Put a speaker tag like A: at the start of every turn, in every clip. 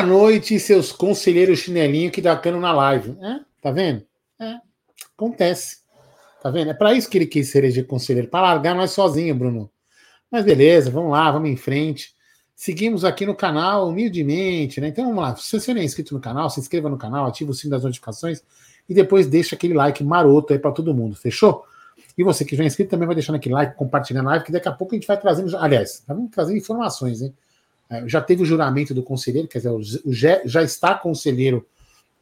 A: Boa noite, seus conselheiros chinelinho que dá cano na live. É, tá vendo? É, acontece. Tá vendo? É para isso que ele quis ser de conselheiro, para largar nós sozinho, Bruno. Mas beleza, vamos lá, vamos em frente. Seguimos aqui no canal humildemente, né? Então vamos lá. Se você não é inscrito no canal, se inscreva no canal, ativa o sino das notificações e depois deixa aquele like maroto aí para todo mundo, fechou? E você que já é inscrito também vai deixando aquele like, compartilhando a live, que daqui a pouco a gente vai trazendo. Aliás, vamos trazer informações, hein? É, já teve o juramento do conselheiro, quer dizer, o já está conselheiro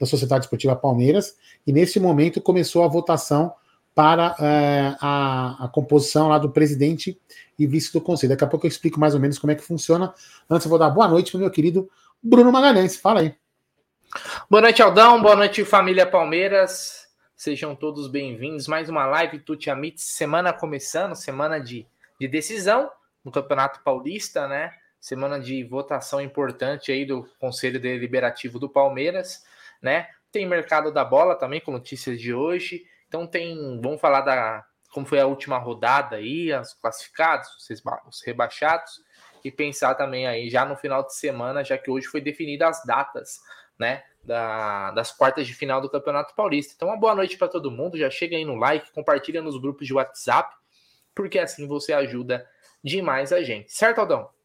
A: da Sociedade Esportiva Palmeiras, e nesse momento começou a votação para é, a, a, composição lá do presidente e vice do conselho. Daqui a pouco eu explico mais ou menos como é que funciona. Antes eu vou dar boa noite para o meu querido Bruno Magalhães. Fala aí.
B: Boa noite, Aldão. Boa noite, família Palmeiras. Sejam todos bem-vindos. Mais uma live Tuti Amit, semana começando, semana de, de decisão no Campeonato Paulista, né? Semana de votação importante aí do Conselho Deliberativo do Palmeiras, né? Tem mercado da bola também com notícias de hoje. Então tem, vamos falar da como foi a última rodada aí, os classificados, os rebaixados e pensar também aí já no final de semana, já que hoje foi definida as datas, né, da, das quartas de final do Campeonato Paulista. Então uma boa noite para todo mundo, já chega aí no like, compartilha nos grupos de WhatsApp, porque assim você ajuda demais a gente. Certo, Aldão?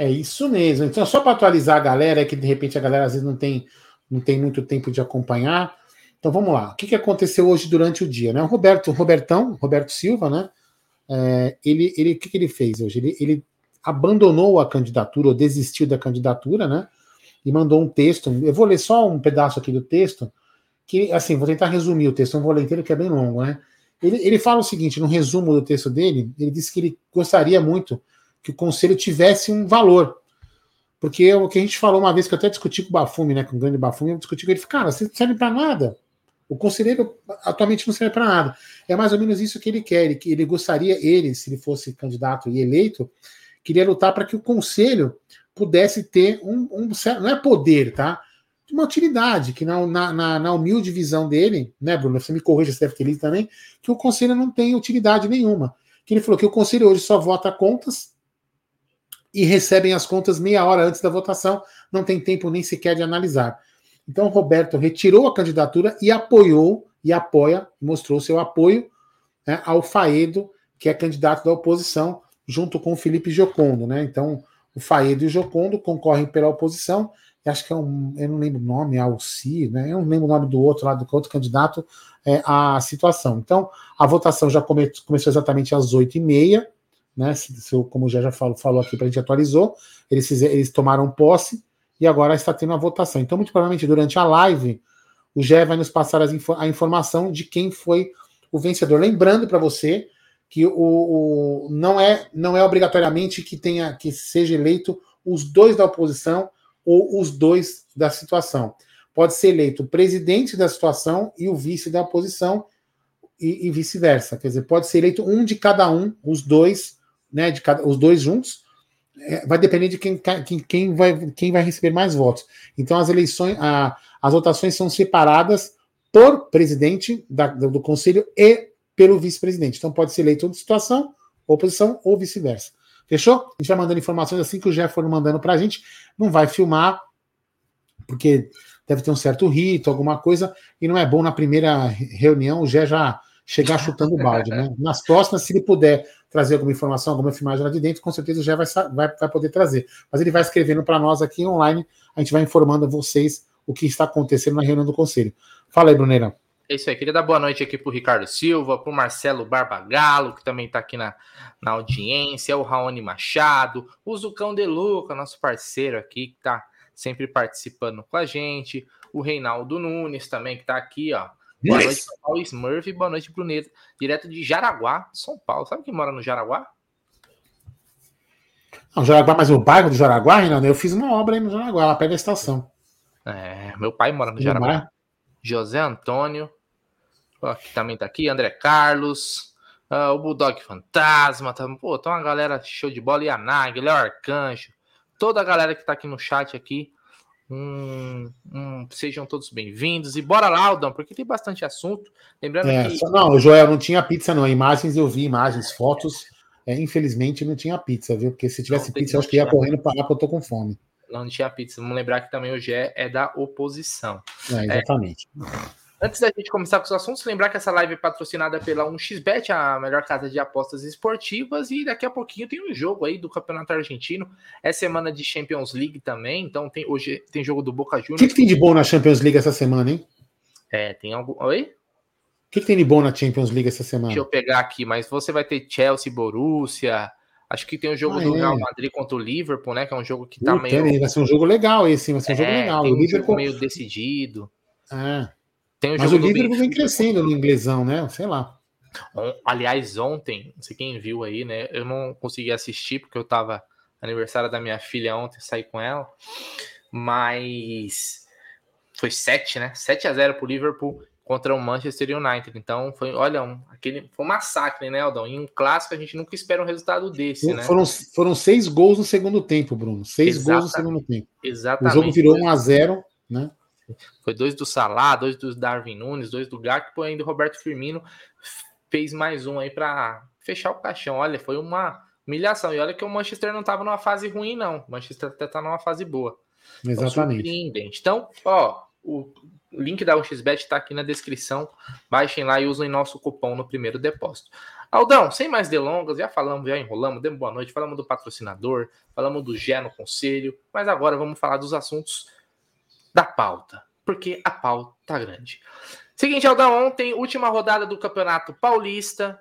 A: É isso mesmo. Então, só para atualizar a galera, que de repente a galera às vezes não tem, não tem muito tempo de acompanhar. Então vamos lá. O que, que aconteceu hoje durante o dia? Né? O Roberto, Robertão, Roberto Silva, né? É, ele, ele, o que, que ele fez hoje? Ele, ele abandonou a candidatura, ou desistiu da candidatura, né? E mandou um texto. Eu vou ler só um pedaço aqui do texto, que, assim, vou tentar resumir o texto, não vou ler inteiro, que é bem longo, né? Ele, ele fala o seguinte, no resumo do texto dele, ele disse que ele gostaria muito que o conselho tivesse um valor. Porque o que a gente falou uma vez, que eu até discuti com o Bafume, né, com o grande Bafume, eu discuti com ele, cara, você não serve para nada. O conselheiro atualmente não serve para nada. É mais ou menos isso que ele quer. Ele, ele gostaria, ele, se ele fosse candidato e eleito, queria lutar para que o conselho pudesse ter um, um, não é poder, tá? Uma utilidade, que na, na, na, humilde visão dele, né, Bruno? Você me corrija, você deve ter lido também, que o conselho não tem utilidade nenhuma. Que ele falou que o conselho hoje só vota contas e recebem as contas meia hora antes da votação, não tem tempo nem sequer de analisar. Então, Roberto retirou a candidatura e apoiou, e apoia, mostrou seu apoio né, ao Faedo, que é candidato da oposição, junto com o Felipe Jocondo. Né? Então, o Faedo e o Jocondo concorrem pela oposição, acho que é um, eu não lembro o nome, Alci, né? eu não lembro o nome do outro lado, do outro candidato, é, a situação. Então, a votação já come, começou exatamente às oito e meia, né? Se, se, como já já falou, aqui para a gente atualizou, eles, fizeram, eles tomaram posse e agora está tendo a votação. Então, muito provavelmente durante a live, o Gé vai nos passar info a informação de quem foi o vencedor. Lembrando para você que o, o, não é não é obrigatoriamente que tenha que seja eleito os dois da oposição ou os dois da situação. Pode ser eleito o presidente da situação e o vice da oposição e, e vice-versa. Quer dizer, pode ser eleito um de cada um, os dois né, de cada, os dois juntos, é, vai depender de quem, quem, quem, vai, quem vai receber mais votos. Então as eleições, a, as votações são separadas por presidente da, do conselho e pelo vice-presidente. Então pode ser eleito de situação, oposição ou vice-versa. Fechou? A gente vai mandando informações assim que o Jeff for mandando para a gente. Não vai filmar, porque deve ter um certo rito, alguma coisa, e não é bom na primeira reunião o Jeff já chegar chutando o balde, né? Nas próximas, se ele puder trazer alguma informação, alguma filmagem lá de dentro, com certeza já vai, vai, vai poder trazer. Mas ele vai escrevendo para nós aqui online, a gente vai informando vocês o que está acontecendo na reunião do conselho. Fala aí, Bruneira.
B: É isso aí, queria dar boa noite aqui para o Ricardo Silva, para o Marcelo Barbagalo, que também está aqui na, na audiência, o Raoni Machado, o Zucão De Luca, nosso parceiro aqui, que está sempre participando com a gente, o Reinaldo Nunes também, que está aqui, ó, Boa noite, São Paulo Smurf. Boa noite, Bruneta. Direto de Jaraguá, São Paulo. Sabe quem mora no Jaraguá?
A: Não, Jaraguá, mas o bairro do Jaraguá, Renan, eu fiz uma obra aí no Jaraguá, lá perto da estação.
B: É, meu pai mora no Jaraguá. José Antônio, ó, que também tá aqui, André Carlos, uh, o Bulldog Fantasma, tá, pô, tá uma galera show de bola, Yanag, Léo Arcanjo, toda a galera que tá aqui no chat aqui, Hum, hum, sejam todos bem-vindos. E bora lá, Aldão, porque tem bastante assunto. Lembrando
A: é,
B: que.
A: Só, não, Joel, não tinha pizza, não. Imagens eu vi, imagens, fotos. É, infelizmente não tinha pizza, viu? Porque se tivesse pizza, eu acho que ia correndo para lá, porque eu tô com fome.
B: Não tinha pizza. Vamos lembrar que também o Gé é da oposição.
A: É, exatamente.
B: É, Antes da gente começar com os assuntos, lembrar que essa live é patrocinada pela 1xBet, a melhor casa de apostas esportivas, e daqui a pouquinho tem um jogo aí do Campeonato Argentino. É semana de Champions League também, então tem hoje tem jogo do Boca Juniors.
A: O que, que tem de bom na Champions League essa semana, hein?
B: É, tem algo. Oi? O
A: que, que tem de bom na Champions League essa semana?
B: Deixa eu pegar aqui, mas você vai ter Chelsea, Borussia. Acho que tem o jogo ah, do é. Real Madrid contra o Liverpool, né? Que é um jogo que tá Puta,
A: meio. Vai ser um jogo legal esse, vai ser um é, jogo legal.
B: Tem um o Liverpool meio decidido.
A: É. Tem o Mas o Liverpool vem crescendo no inglesão, né? Sei lá.
B: Aliás, ontem, não sei quem viu aí, né? Eu não consegui assistir porque eu tava aniversário da minha filha ontem, saí com ela. Mas foi 7, né? 7 a 0 pro Liverpool contra o Manchester United. Então foi, olha, um, aquele foi um massacre, né, Aldão? Em um clássico a gente nunca espera um resultado desse, né?
A: Foram, foram seis gols no segundo tempo, Bruno. Seis Exata, gols no segundo tempo.
B: Exatamente.
A: O jogo virou 1 a 0, né?
B: Foi dois do Salah, dois do Darwin Nunes, dois do Gakpo, ainda o Roberto Firmino fez mais um aí para fechar o caixão. Olha, foi uma humilhação. E olha que o Manchester não estava numa fase ruim, não. O Manchester até está numa fase boa.
A: Então, Exatamente.
B: Então, ó, o link da UXBet está aqui na descrição. Baixem lá e usem nosso cupom no primeiro depósito. Aldão, sem mais delongas, já falamos, já enrolamos, demos boa noite, falamos do patrocinador, falamos do Gé no conselho, mas agora vamos falar dos assuntos da pauta, porque a pauta tá grande. Seguinte, Aldão, ontem, última rodada do Campeonato Paulista.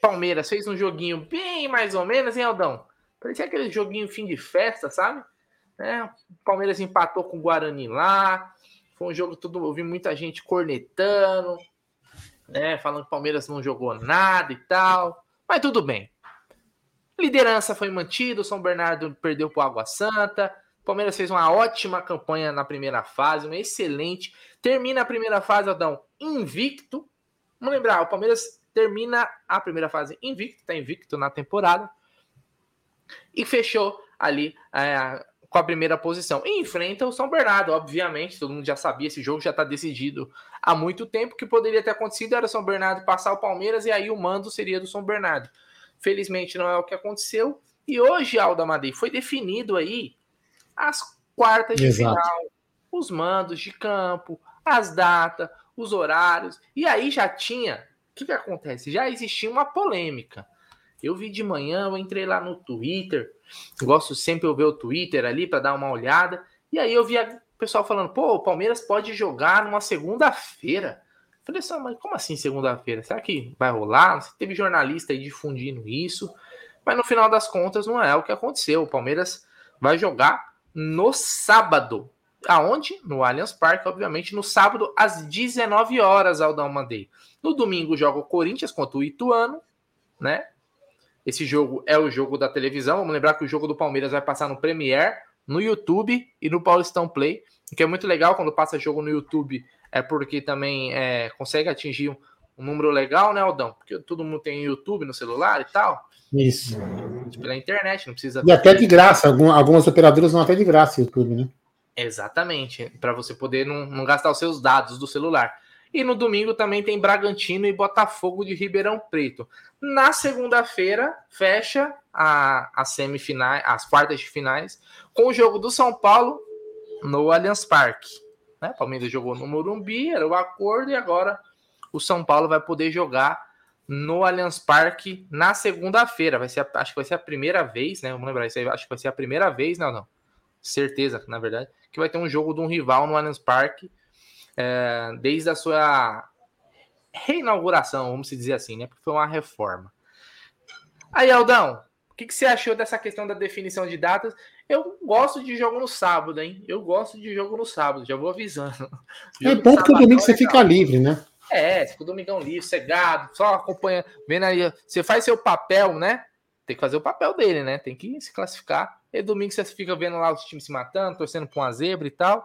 B: Palmeiras fez um joguinho bem mais ou menos, hein, Aldão? Parecia aquele joguinho fim de festa, sabe? É, Palmeiras empatou com o Guarani lá. Foi um jogo tudo. Eu vi muita gente cornetando, né? Falando que o Palmeiras não jogou nada e tal. Mas tudo bem. Liderança foi mantida, o São Bernardo perdeu para o Água Santa. O Palmeiras fez uma ótima campanha na primeira fase, uma excelente. Termina a primeira fase, Adão, invicto. Vamos lembrar, o Palmeiras termina a primeira fase invicto, está invicto na temporada. E fechou ali é, com a primeira posição. E enfrenta o São Bernardo, obviamente, todo mundo já sabia, esse jogo já está decidido há muito tempo. que poderia ter acontecido era o São Bernardo passar o Palmeiras e aí o mando seria do São Bernardo. Felizmente não é o que aconteceu. E hoje, Alda Madei, foi definido aí as quartas de Exato. final, os mandos de campo, as datas, os horários. E aí já tinha. O que, que acontece? Já existia uma polêmica. Eu vi de manhã, eu entrei lá no Twitter. Gosto sempre de ver o Twitter ali para dar uma olhada. E aí eu vi o pessoal falando: pô, o Palmeiras pode jogar numa segunda-feira. Falei assim, mas como assim segunda-feira? Será que vai rolar? Teve jornalista aí difundindo isso. Mas no final das contas não é o que aconteceu. O Palmeiras vai jogar no sábado. Aonde? No Allianz Parque, obviamente, no sábado, às 19 horas, Aldão Mandei. No domingo joga o Corinthians contra o Ituano, né? Esse jogo é o jogo da televisão. Vamos lembrar que o jogo do Palmeiras vai passar no Premiere, no YouTube e no Paulistão Play. O que é muito legal quando passa jogo no YouTube, é porque também é, consegue atingir um, um número legal, né, Aldão? Porque todo mundo tem YouTube no celular e tal.
A: Isso.
B: Pela internet, não precisa.
A: E até de graça, algumas operadoras não até de graça o YouTube, né?
B: Exatamente, para você poder não, não gastar os seus dados do celular. E no domingo também tem Bragantino e Botafogo de Ribeirão Preto. Na segunda-feira, fecha a, a semifinais, as quartas de finais, com o jogo do São Paulo no Allianz Parque. Né? Palmeiras jogou no Morumbi, era o acordo, e agora o São Paulo vai poder jogar no Allianz Parque na segunda-feira. Vai ser, acho que vai ser a primeira vez, né? Vamos lembrar isso aí, acho que vai ser a primeira vez, não, não. Certeza, na verdade, que vai ter um jogo de um rival no Allianz Parque é, desde a sua reinauguração, vamos dizer assim, né? Porque foi uma reforma. Aí, Aldão, o que, que você achou dessa questão da definição de datas? Eu gosto de jogo no sábado, hein? Eu gosto de jogo no sábado, já vou avisando.
A: é bom que o domingo você fica livre, né?
B: É, fica o domingão livre, cegado, só acompanha, vendo aí. Você faz seu papel, né? Tem que fazer o papel dele, né? Tem que se classificar. E domingo você fica vendo lá os times se matando, torcendo pra uma zebra e tal.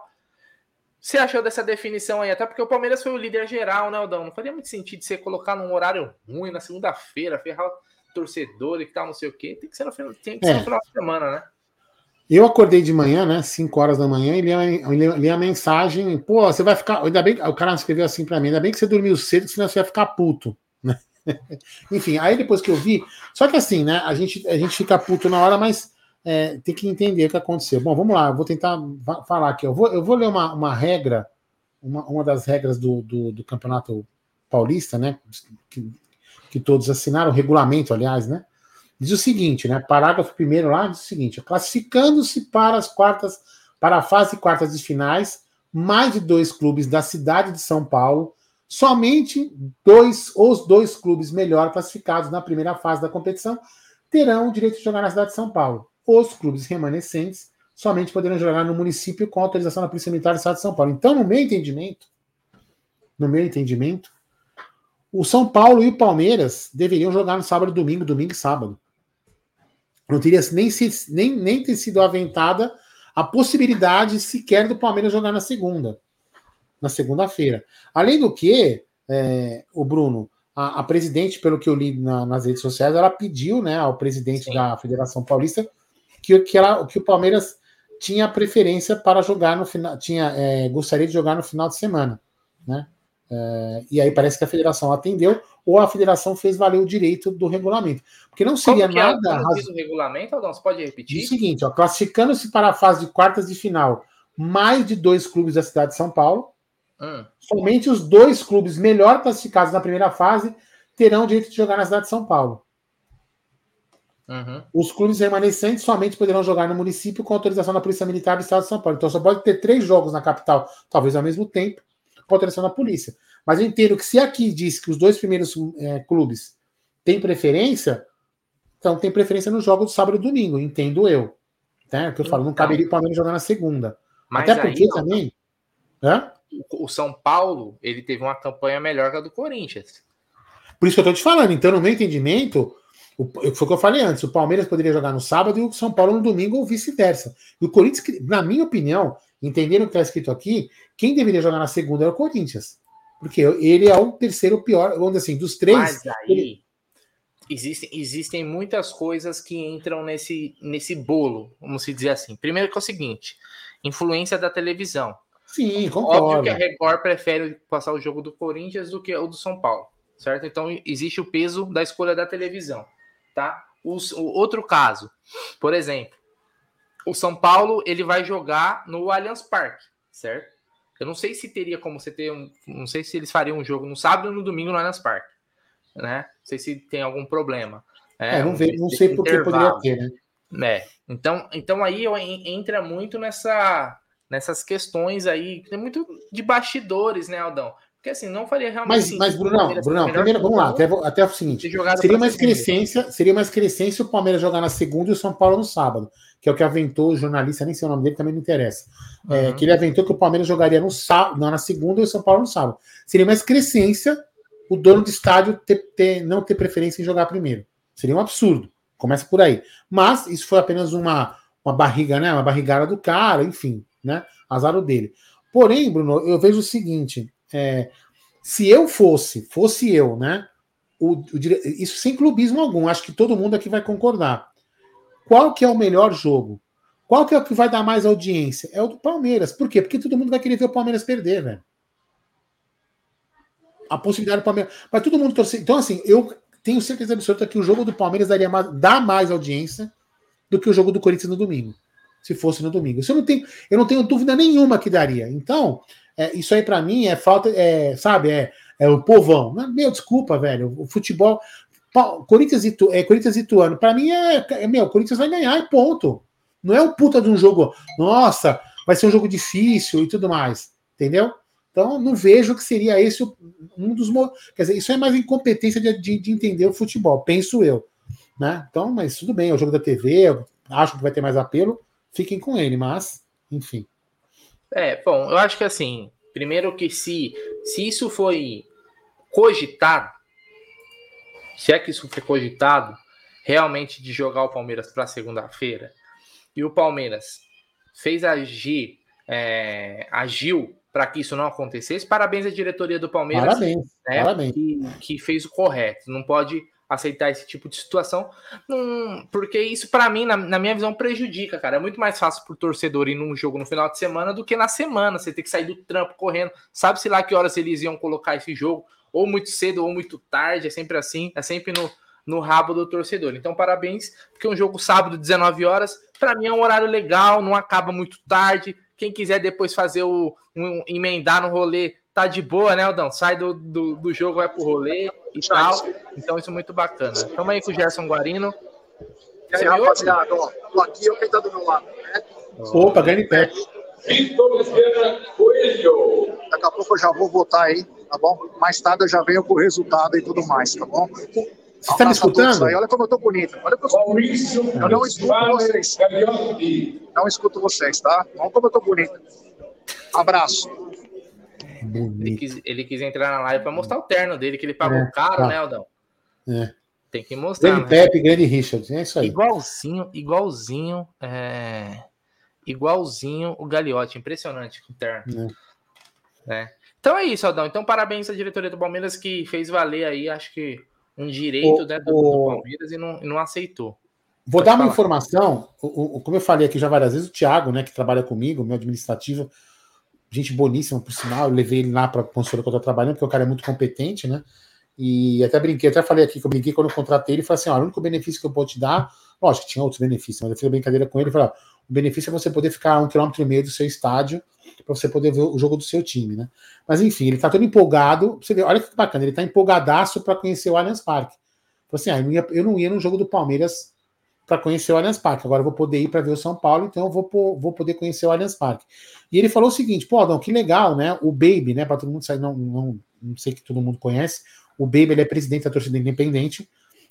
B: Você achou dessa definição aí? Até porque o Palmeiras foi o líder geral, né, Aldão? Não faria muito sentido você colocar num horário ruim na segunda-feira, ferrar o torcedor e tal, não sei o quê. Tem que ser no, tem que ser é. no final de semana, né?
A: Eu acordei de manhã, né? 5 horas da manhã, e li a, li a mensagem. Pô, você vai ficar. Ainda bem o cara escreveu assim para mim: ainda bem que você dormiu cedo, senão você vai ficar puto. Né? Enfim, aí depois que eu vi. Só que assim, né? A gente, a gente fica puto na hora, mas é, tem que entender o que aconteceu. Bom, vamos lá, eu vou tentar falar aqui. Eu vou, eu vou ler uma, uma regra, uma, uma das regras do, do, do Campeonato Paulista, né? Que, que todos assinaram, o regulamento, aliás, né? Diz o seguinte, né? Parágrafo primeiro lá diz o seguinte: classificando-se para as quartas, para a fase quartas de finais, mais de dois clubes da cidade de São Paulo, somente dois, os dois clubes melhor classificados na primeira fase da competição terão o direito de jogar na cidade de São Paulo. Os clubes remanescentes somente poderão jogar no município com autorização da Polícia Militar do Estado de São Paulo. Então, no meu entendimento, no meu entendimento, o São Paulo e o Palmeiras deveriam jogar no sábado, domingo, domingo e sábado. Não teria nem, nem, nem ter sido aventada a possibilidade sequer do Palmeiras jogar na segunda, na segunda-feira. Além do que, é, o Bruno, a, a, presidente, pelo que eu li na, nas redes sociais, ela pediu né, ao presidente Sim. da Federação Paulista que, que, ela, que o Palmeiras tinha preferência para jogar no final, tinha, é, gostaria de jogar no final de semana. Né? É, e aí parece que a federação atendeu, ou a federação fez valer o direito do regulamento. Porque não seria
B: Como
A: nada.
B: É o regulamento, Aldão? Você pode repetir?
A: É o seguinte, classificando-se para a fase de quartas de final mais de dois clubes da cidade de São Paulo, hum. somente os dois clubes melhor classificados na primeira fase terão o direito de jogar na cidade de São Paulo. Uhum. Os clubes remanescentes somente poderão jogar no município com autorização da Polícia Militar do Estado de São Paulo. Então só pode ter três jogos na capital, talvez ao mesmo tempo, autorização da polícia. Mas eu entendo que se aqui diz que os dois primeiros é, clubes têm preferência, então tem preferência no jogo do sábado e domingo, entendo eu. Né? Que eu falo, não então. caberia o Palmeiras jogar na segunda. Até porque aí, também.
B: Hã? O São Paulo, ele teve uma campanha melhor que a do Corinthians.
A: Por isso que eu tô te falando. Então, no meu entendimento, o, foi o que eu falei antes: o Palmeiras poderia jogar no sábado e o São Paulo no domingo ou vice-versa. E o Corinthians, na minha opinião, entendendo o que está escrito aqui, quem deveria jogar na segunda é o Corinthians. Porque ele é o terceiro pior, vamos dizer assim, dos três. Mas
B: aí
A: ele...
B: existem, existem muitas coisas que entram nesse, nesse bolo, vamos dizer assim. Primeiro que é o seguinte: influência da televisão.
A: Sim, concordo. Óbvio
B: que a Record prefere passar o jogo do Corinthians do que o do São Paulo, certo? Então existe o peso da escolha da televisão, tá? o outro caso, por exemplo, o São Paulo ele vai jogar no Allianz Parque, certo? Eu não sei se teria como você ter um. Não sei se eles fariam um jogo no sábado ou no domingo no Allianz Parque. Né? Não sei se tem algum problema.
A: É, é não, vê, não sei por que poderia ter, né?
B: É. Então, então aí entra muito nessa, nessas questões aí, tem muito de bastidores, né, Aldão? Porque assim, não faria realmente.
A: Mas, mas Brunão, Brunão primeiro, vamos lá, até, até o seguinte: seria mais, crescência, seria mais crescência o Palmeiras jogar na segunda e o São Paulo no sábado que é o que aventou o jornalista, nem sei o nome dele, também não interessa. É, uhum. É, que ele aventou que o Palmeiras jogaria no sábado, na segunda e o São Paulo no sábado. Seria mais crescência o dono do estádio ter, ter, não ter preferência em jogar primeiro. Seria um absurdo. Começa por aí. Mas isso foi apenas uma, uma barriga, né? Uma barrigada do cara, enfim, né? Azar dele. Porém, Bruno, eu vejo o seguinte: é, se eu fosse, fosse eu, né? O, o, isso sem clubismo algum, acho que todo mundo aqui vai concordar. Qual que é o melhor jogo? Qual que é o que vai dar mais audiência? É o do Palmeiras. Por quê? Porque todo mundo vai querer ver o Palmeiras perder, velho. A possibilidade do Palmeiras. Vai todo mundo torcer. Então, assim, eu tenho certeza absoluta que o jogo do Palmeiras daria mais, dá mais audiência do que o jogo do Corinthians no domingo. Se fosse no domingo. Isso eu não tenho, eu não tenho dúvida nenhuma que daria. Então, é, isso aí para mim é falta, é, sabe, é, é o povão. Meu, desculpa, velho. O futebol. Corinthians e, é, Corinthians e Tuano, para mim é, é, meu, Corinthians vai ganhar e ponto. Não é o puta de um jogo, nossa, vai ser um jogo difícil e tudo mais, entendeu? Então, não vejo que seria esse um dos. Quer dizer, isso é mais incompetência de, de, de entender o futebol, penso eu. Né? Então, mas tudo bem, é o jogo da TV, acho que vai ter mais apelo, fiquem com ele, mas, enfim.
B: É, bom, eu acho que assim, primeiro que se, se isso foi cogitado, se é que isso foi cogitado, realmente de jogar o Palmeiras para segunda-feira, e o Palmeiras fez agir, é, agiu para que isso não acontecesse, parabéns à diretoria do Palmeiras,
A: parabéns, né, parabéns.
B: Que, que fez o correto. Não pode aceitar esse tipo de situação, não, porque isso, para mim, na, na, minha visão, prejudica, cara. É muito mais fácil pro torcedor ir num jogo no final de semana do que na semana. Você tem que sair do trampo correndo. Sabe-se lá que horas eles iam colocar esse jogo ou muito cedo ou muito tarde, é sempre assim, é sempre no, no rabo do torcedor. Então, parabéns, porque um jogo sábado, 19 horas, para mim é um horário legal, não acaba muito tarde. Quem quiser depois fazer o um, emendar no rolê, tá de boa, né, Aldão? Sai do, do, do jogo, vai pro rolê e tal. Então, isso é muito bacana. Tamo aí com o Gerson Guarino.
C: E aí, rapaziada, ó, tô aqui, eu quem tá do meu lado, né?
A: Opa, ganhe pé.
C: Daqui a pouco eu já vou votar aí, tá bom? Mais tarde eu já venho com o resultado e tudo mais, tá bom?
A: Você está me escutando?
C: Aí. Olha como eu tô bonito. Olha como eu, eu não escuto vocês. Não escuto vocês, tá? Olha como eu tô bonito. Abraço.
B: Ele quis, ele quis, entrar na live para mostrar o terno dele, que ele pagou é, caro, tá. né, Aldão? É. Tem que mostrar.
A: Grande né? Pepe, grande Richard, é isso aí.
B: Igualzinho, igualzinho, é... igualzinho o Gagliotti, impressionante o terno. É. É. Então é isso, Aldão. Então parabéns à diretoria do Palmeiras que fez valer aí, acho que um direito o, né, do, o... do, Palmeiras e não, não aceitou.
A: Vou Pode dar uma falar. informação, o, o, como eu falei aqui já várias vezes, o Thiago, né, que trabalha comigo, meu administrativo, gente boníssima, por sinal, eu levei ele lá para a consultora que eu estou trabalhando, porque o cara é muito competente, né? E até brinquei, até falei aqui que eu brinquei quando eu contratei ele, falei assim: ó, o único benefício que eu vou te dar, lógico que tinha outros benefícios, mas eu fiz a brincadeira com ele e falei: ó, o benefício é você poder ficar a um quilômetro e meio do seu estádio para você poder ver o jogo do seu time, né? Mas enfim, ele está todo empolgado. Você vê, olha que bacana, ele está empolgadaço para conhecer o Allianz Parque. Assim, ah, eu, não ia, eu não ia no jogo do Palmeiras para conhecer o Allianz Parque. Agora eu vou poder ir para ver o São Paulo, então eu vou, vou poder conhecer o Allianz Parque. E ele falou o seguinte: pô, Adão, que legal, né? O Baby, né? Para todo mundo sair, não, não, não sei que todo mundo conhece. O Baby ele é presidente da torcida independente.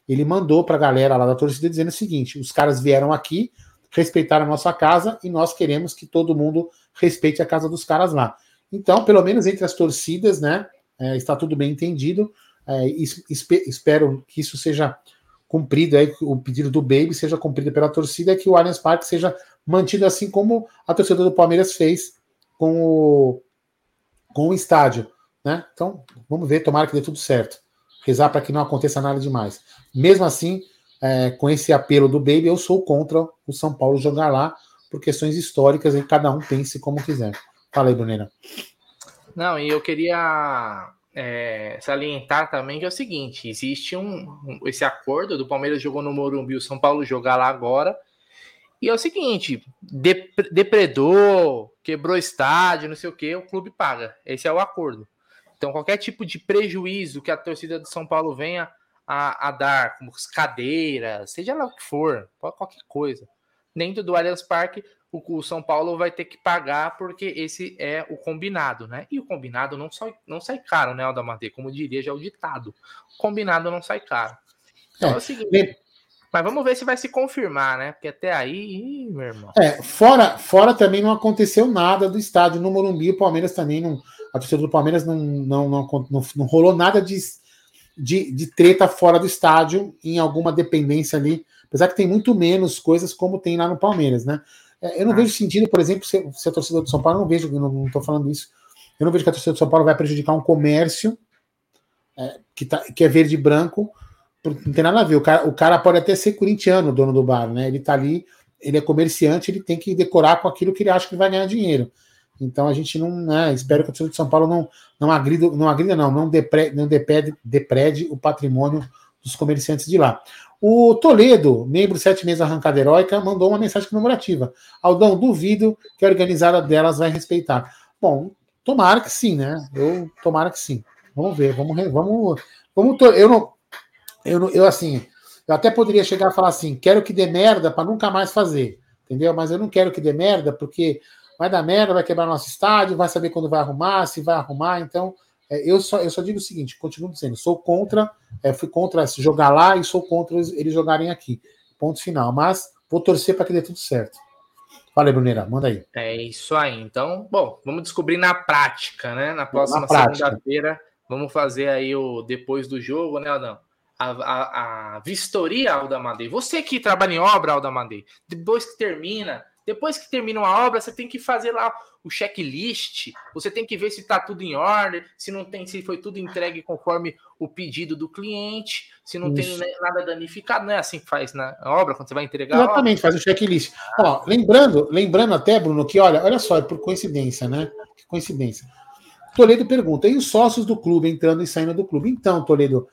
A: Ele mandou para a galera lá da torcida dizendo o seguinte: os caras vieram aqui, respeitaram a nossa casa e nós queremos que todo mundo respeite a casa dos caras lá. Então, pelo menos entre as torcidas, né? É, está tudo bem entendido. É, espero que isso seja cumprido, aí, o pedido do Baby seja cumprido pela torcida, e que o Allianz Parque seja mantido assim como a torcida do Palmeiras fez com o, com o estádio. Né? Então, vamos ver, tomara que dê tudo certo. Rezar para que não aconteça nada demais. Mesmo assim, é, com esse apelo do Baby, eu sou contra o São Paulo jogar lá por questões históricas e cada um pense como quiser. Fala aí, Brunena.
B: Não, e eu queria é, salientar também que é o seguinte: existe um, um, esse acordo do Palmeiras jogou no Morumbi, o São Paulo jogar lá agora. E é o seguinte: depredou, quebrou estádio, não sei o que, o clube paga. Esse é o acordo. Então, qualquer tipo de prejuízo que a torcida do São Paulo venha a, a dar, como cadeiras, seja lá o que for, qualquer coisa, dentro do Allianz Parque, o, o, São Paulo vai ter que pagar porque esse é o combinado, né? E o combinado não sai, não sai caro, né, Aldamate? Como diria já o ditado. O combinado não sai caro. Então é, é o seguinte. Mas vamos ver se vai se confirmar, né? Porque até aí, ih, meu irmão.
A: É, fora, fora também não aconteceu nada do estádio no Morumbi, o Palmeiras também não. A torcida do Palmeiras não, não, não, não, não rolou nada de, de, de treta fora do estádio em alguma dependência ali. Apesar que tem muito menos coisas como tem lá no Palmeiras, né? É, eu não ah. vejo sentido, por exemplo, se, se a torcida do São Paulo, eu não vejo, eu não estou falando isso, eu não vejo que a torcida do São Paulo vai prejudicar um comércio é, que, tá, que é verde e branco, não tem nada a ver. O cara, o cara pode até ser corintiano, o dono do bar, né? Ele está ali, ele é comerciante, ele tem que decorar com aquilo que ele acha que vai ganhar dinheiro. Então a gente não, né, espero que a torcida de São Paulo não, não agrida, não agrida, não, não, depre, não deprede, deprede o patrimônio dos comerciantes de lá. O Toledo, membro sete meses arrancada heróica, mandou uma mensagem comemorativa. Aldão, duvido que a organizada delas vai respeitar. Bom, tomara que sim, né? Eu tomara que sim. Vamos ver, vamos, vamos, vamos. Eu não, eu eu assim, eu até poderia chegar e falar assim, quero que dê merda para nunca mais fazer, entendeu? Mas eu não quero que dê merda porque vai dar merda, vai quebrar nosso estádio, vai saber quando vai arrumar, se vai arrumar, então é, eu, só, eu só digo o seguinte: continuo dizendo, sou contra, é, fui contra jogar lá e sou contra eles jogarem aqui. Ponto final. Mas vou torcer para que dê tudo certo. Fala aí, Bruneira, manda aí.
B: É isso aí. Então, bom, vamos descobrir na prática, né? Na próxima segunda-feira, vamos fazer aí o depois do jogo, né, Adão? A, a, a vistoria, Aldamadei. Você que trabalha em obra, Aldamadei, depois que termina, depois que termina uma obra, você tem que fazer lá o checklist, você tem que ver se está tudo em ordem, se não tem, se foi tudo entregue conforme o pedido do cliente, se não Isso. tem nada danificado, não é assim que faz na obra quando você vai entregar.
A: Exatamente, faz o checklist. Ó, lembrando, lembrando até, Bruno, que olha, olha só, é por coincidência, né? Que coincidência. Toledo pergunta: e os sócios do clube entrando e saindo do clube? Então, Toledo,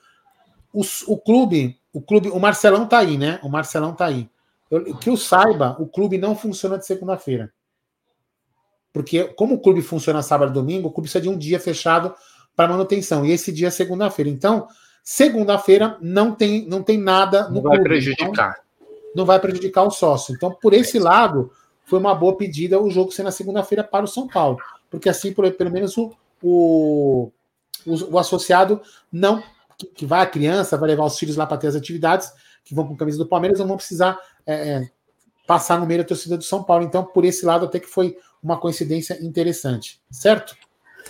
A: os, o clube, o clube, o Marcelão tá aí, né? O Marcelão tá aí. Eu, que eu saiba, o clube não funciona de segunda-feira. Porque, como o clube funciona sábado e domingo, o clube precisa de um dia fechado para manutenção. E esse dia é segunda-feira. Então, segunda-feira não tem, não tem nada
B: no não clube. Vai prejudicar.
A: Então, não vai prejudicar o sócio. Então, por esse lado, foi uma boa pedida o jogo ser na segunda-feira para o São Paulo. Porque assim, pelo menos o, o, o, o associado não. Que, que, vai a criança, vai levar os filhos lá para ter as atividades, que vão com camisa do Palmeiras, não vão precisar é, é, passar no meio da torcida do São Paulo. Então, por esse lado, até que foi uma coincidência interessante, certo?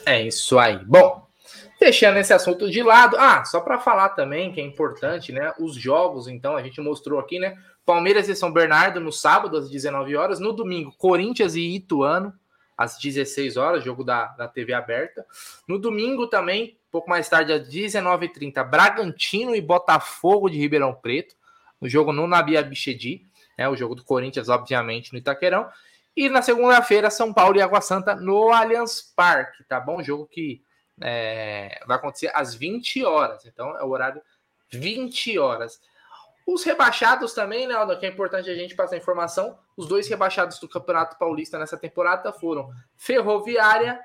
B: É isso aí. Bom, deixando esse assunto de lado, ah, só para falar também que é importante, né? Os jogos, então, a gente mostrou aqui, né? Palmeiras e São Bernardo no sábado às 19 horas, no domingo, Corinthians e Ituano às 16 horas, jogo da, da TV aberta. No domingo também, pouco mais tarde, às 19h30, Bragantino e Botafogo de Ribeirão Preto, no jogo no Nabi Abichedi, né, o jogo do Corinthians, obviamente, no Itaquerão. E na segunda-feira, São Paulo e Água Santa no Allianz Parque, tá bom? Jogo que é, vai acontecer às 20 horas. Então é o horário 20 horas. Os rebaixados também, né, Aldo, que é importante a gente passar informação. Os dois rebaixados do Campeonato Paulista nessa temporada foram Ferroviária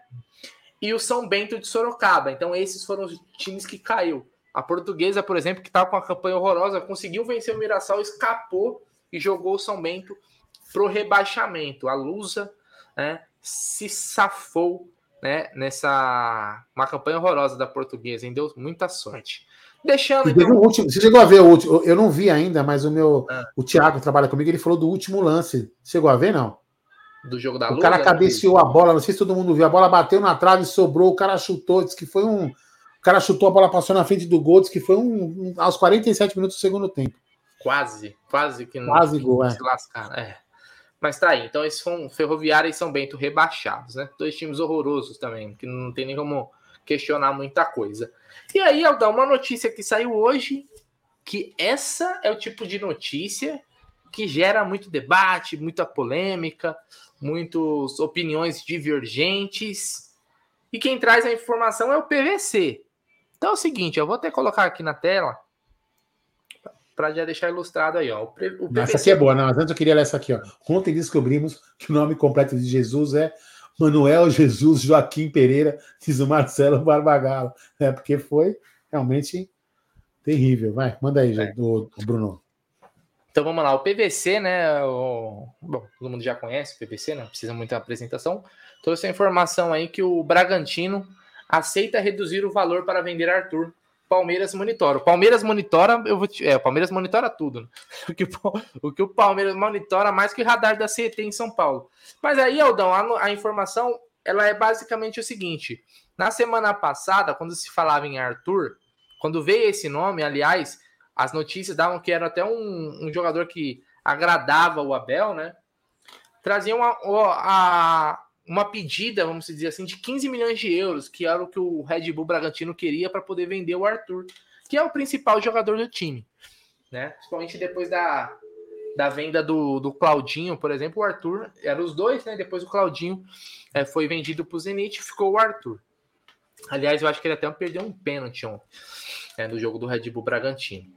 B: e o São Bento de Sorocaba. Então esses foram os times que caiu. A portuguesa, por exemplo, que estava com uma campanha horrorosa, conseguiu vencer o Mirassol, escapou e jogou o São Bento pro rebaixamento. A Lusa né, se safou né, nessa uma campanha horrorosa da portuguesa, hein? deu muita sorte. Deixando.
A: Então... O último, você chegou a ver o último? Eu não vi ainda, mas o meu. Ah. O Thiago trabalha comigo, ele falou do último lance. Chegou a ver, não?
B: Do jogo da
A: O cara cabeceou a bola, não sei se todo mundo viu. A bola bateu na trave, sobrou, o cara chutou, disse que foi um. O cara chutou, a bola passou na frente do gol, disse que foi um, um aos 47 minutos do segundo tempo.
B: Quase, quase que
A: não quase gol, é.
B: se lascar. É. Mas tá aí. Então, esses foram Ferroviária e São Bento rebaixados, né? Dois times horrorosos também, que não tem nem como questionar muita coisa. E aí, Aldão, uma notícia que saiu hoje, que essa é o tipo de notícia que gera muito debate, muita polêmica, muitas opiniões divergentes. E quem traz a informação é o PVC. Então é o seguinte, eu vou até colocar aqui na tela para já deixar ilustrado aí, ó. O,
A: PVC... Essa aqui é boa, não, mas antes eu queria ler essa aqui, ó. Ontem descobrimos que o nome completo de Jesus é Manuel Jesus Joaquim Pereira, diz o Marcelo Barbagalo, né? Porque foi realmente terrível. Vai, manda aí, é. do, do Bruno.
B: Então vamos lá, o PVC, né? O... Bom, todo mundo já conhece o PVC, não precisa muita apresentação. Trouxe a informação aí que o Bragantino aceita reduzir o valor para vender Arthur Palmeiras monitora. O Palmeiras monitora, eu vou te... é, o Palmeiras monitora tudo. Né? O, que, o que o Palmeiras monitora mais que o radar da CET em São Paulo. Mas aí, Aldão, a, a informação ela é basicamente o seguinte: na semana passada, quando se falava em Arthur, quando veio esse nome, aliás, as notícias davam que era até um, um jogador que agradava o Abel, né? Traziam a, uma pedida, vamos dizer assim, de 15 milhões de euros, que era o que o Red Bull Bragantino queria para poder vender o Arthur, que é o principal jogador do time, né? Principalmente depois da, da venda do, do Claudinho, por exemplo, o Arthur, eram os dois, né? Depois o Claudinho é, foi vendido para o Zenit, ficou o Arthur. Aliás, eu acho que ele até perdeu um pênalti ontem, é, no jogo do Red Bull Bragantino.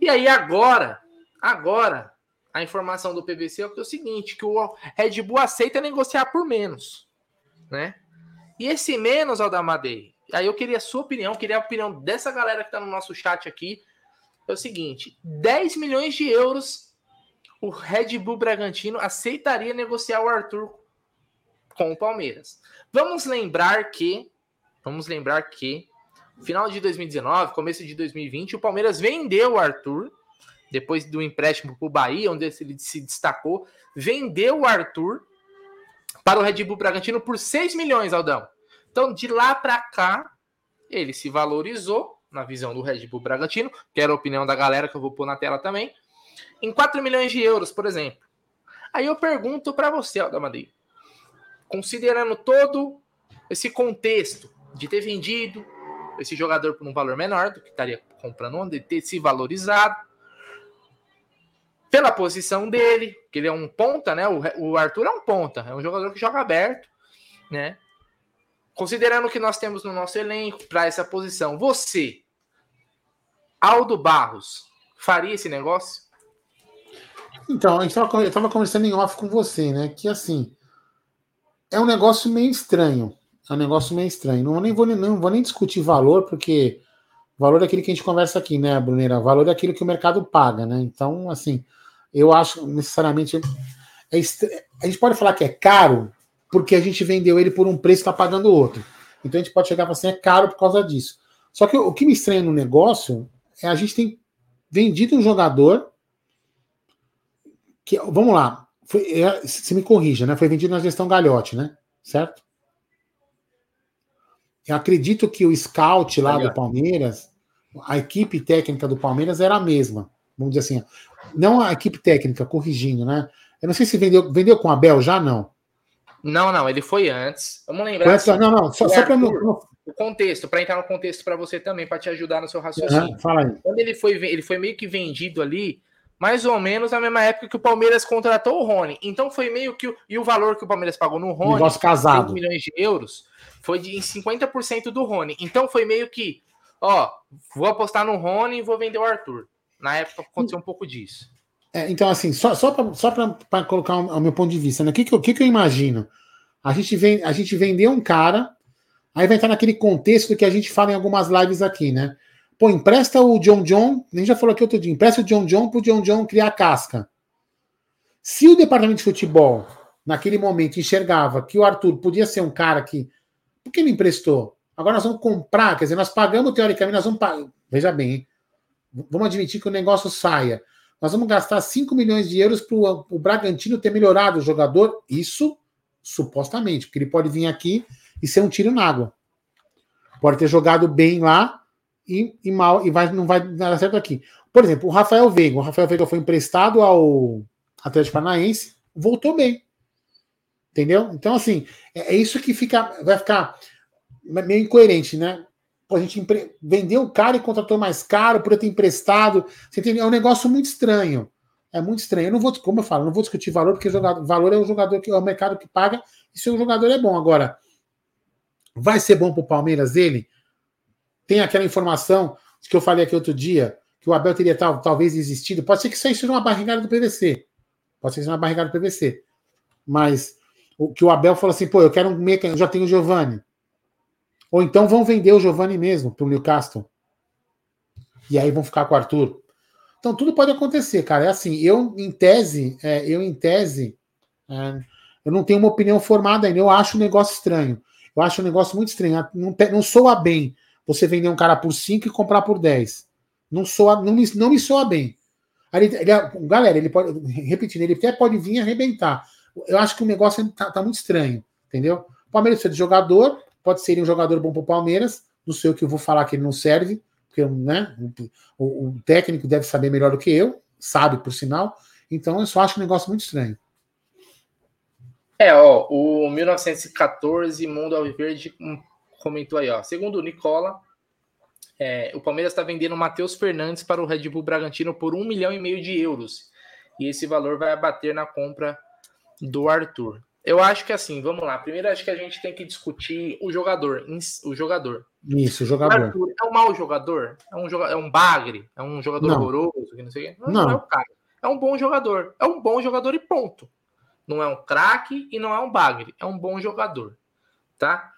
B: E aí agora, agora, a informação do PVC é o seguinte, que o Red Bull aceita negociar por menos, né? E esse menos, Aldamadei, aí eu queria a sua opinião, queria a opinião dessa galera que está no nosso chat aqui, é o seguinte, 10 milhões de euros o Red Bull Bragantino aceitaria negociar o Arthur com o Palmeiras. Vamos lembrar que, vamos lembrar que, final de 2019, começo de 2020, o Palmeiras vendeu o Arthur depois do empréstimo para o Bahia, onde ele se destacou, vendeu o Arthur para o Red Bull Bragantino por 6 milhões, Aldão. Então, de lá para cá, ele se valorizou na visão do Red Bull Bragantino, que era a opinião da galera que eu vou pôr na tela também, em 4 milhões de euros, por exemplo. Aí eu pergunto para você, Aldamadei, considerando todo esse contexto de ter vendido esse jogador por um valor menor do que estaria comprando onde ter se valorizado, pela posição dele, que ele é um ponta, né? O, Arthur é um ponta, é um jogador que joga aberto, né? Considerando que nós temos no nosso elenco para essa posição, você, Aldo Barros, faria esse negócio?
A: Então, eu estava conversando em off com você, né? Que assim, é um negócio meio estranho. É um negócio meio estranho. Não, nem vou, não vou nem discutir valor, porque valor é aquilo que a gente conversa aqui, né, Bruneira? Valor é aquilo que o mercado paga, né? Então, assim, eu acho necessariamente. É, a gente pode falar que é caro porque a gente vendeu ele por um preço e está pagando outro. Então a gente pode chegar e falar assim, é caro por causa disso. Só que o que me estranha no negócio é a gente tem vendido um jogador que, vamos lá, foi, é, se me corrija, né? Foi vendido na gestão Galhote, né? Certo? Eu acredito que o scout lá do Palmeiras, a equipe técnica do Palmeiras era a mesma. Vamos dizer assim, não a equipe técnica, corrigindo, né? Eu não sei se vendeu, vendeu com a Bel já, não.
B: Não, não, ele foi antes. Vamos lembrar.
A: Assim, não, não, só, só para
B: o contexto, para entrar no contexto para você também, para te ajudar no seu raciocínio. Uhum,
A: fala aí.
B: Quando ele foi, ele foi meio que vendido ali mais ou menos na mesma época que o Palmeiras contratou o Rony. Então foi meio que. E o valor que o Palmeiras pagou no Rony,
A: Negócio casado.
B: milhões de euros, foi de 50% do Rony. Então foi meio que, ó, vou apostar no Rony e vou vender o Arthur. Na época aconteceu um pouco disso.
A: É, então, assim, só, só para colocar o, o, meu ponto de vista, né? O que, que, eu, que, que eu imagino? A gente, vem, a gente vendeu um cara, aí vai entrar naquele contexto que a gente fala em algumas lives aqui, né? Pô, empresta o John John, nem já falou aqui outro dia, empresta o John John pro John John criar casca. Se o departamento de futebol, naquele momento, enxergava que o Arthur podia ser um cara que. Por que não emprestou? Agora nós vamos comprar, quer dizer, nós pagamos teoricamente, nós vamos pagar. Veja bem, hein? Vamos admitir que o negócio saia. Nós vamos gastar 5 milhões de euros para o Bragantino ter melhorado o jogador. Isso supostamente, porque ele pode vir aqui e ser um tiro na água. Pode ter jogado bem lá e, e mal e vai, não vai dar certo aqui. Por exemplo, o Rafael Veiga. O Rafael Veiga foi emprestado ao Atlético Paranaense, voltou bem. Entendeu? Então, assim, é, é isso que fica, vai ficar meio incoerente, né? A gente empre... vendeu o cara e contratou mais caro por eu ter emprestado. Você entendeu? É um negócio muito estranho. É muito estranho. Eu não vou, como eu falo, não vou discutir valor, porque jogador, valor é o jogador que é o mercado que paga, e se o jogador é bom. Agora, vai ser bom para o Palmeiras ele? Tem aquela informação que eu falei aqui outro dia, que o Abel teria tal, talvez existido. Pode ser que isso aí seja uma barrigada do PVC. Pode ser que seja uma barrigada do PVC. Mas o que o Abel falou assim, pô, eu quero um meca, eu já tenho o Giovanni. Ou então vão vender o Giovanni mesmo para o Newcastle. E aí vão ficar com o Arthur. Então tudo pode acontecer, cara. É assim, eu em tese, é, eu em tese, é, eu não tenho uma opinião formada ainda. Eu acho um negócio estranho. Eu acho um negócio muito estranho. Não, não soa bem você vender um cara por 5 e comprar por 10. Não soa, não me, não me soa bem. Ele, ele, galera, ele pode, repetindo, ele até pode vir arrebentar. Eu acho que o negócio tá, tá muito estranho, entendeu? O Palmeiras precisa de jogador, pode ser um jogador bom para o Palmeiras. Não sei o que eu vou falar que ele não serve, porque né, o, o, técnico deve saber melhor do que eu, sabe por sinal. Então eu só acho um negócio muito estranho.
B: É, ó, o 1914 Mundo Alviverde comentou aí, ó. Segundo o Nicola, é, o Palmeiras está vendendo o Matheus Fernandes para o Red Bull Bragantino por um milhão e meio de euros. E esse valor vai abater na compra do Arthur. Eu acho que assim, vamos lá. Primeiro acho que a gente tem que discutir o jogador, o jogador.
A: Isso, o jogador. O Arthur
B: é um mau jogador? É um, jogador, é um bagre? É um jogador não. horroroso? Que não, sei não, não. não é o cara. É um bom jogador. É um bom jogador e ponto. Não é um craque e não é um bagre. É um bom jogador. Tá?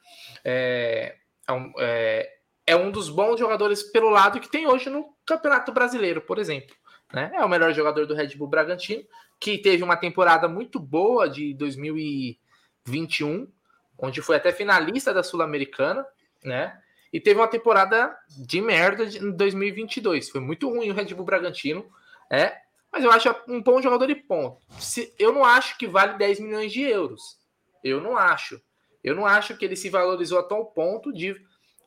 B: É, é, um, é, é um dos bons jogadores pelo lado que tem hoje no Campeonato Brasileiro, por exemplo. Né? É o melhor jogador do Red Bull Bragantino, que teve uma temporada muito boa de 2021, onde foi até finalista da Sul-Americana, né? E teve uma temporada de merda em 2022. Foi muito ruim o Red Bull Bragantino, é. Mas eu acho um bom jogador de ponto. Se, eu não acho que vale 10 milhões de euros. Eu não acho. Eu não acho que ele se valorizou a tal ponto de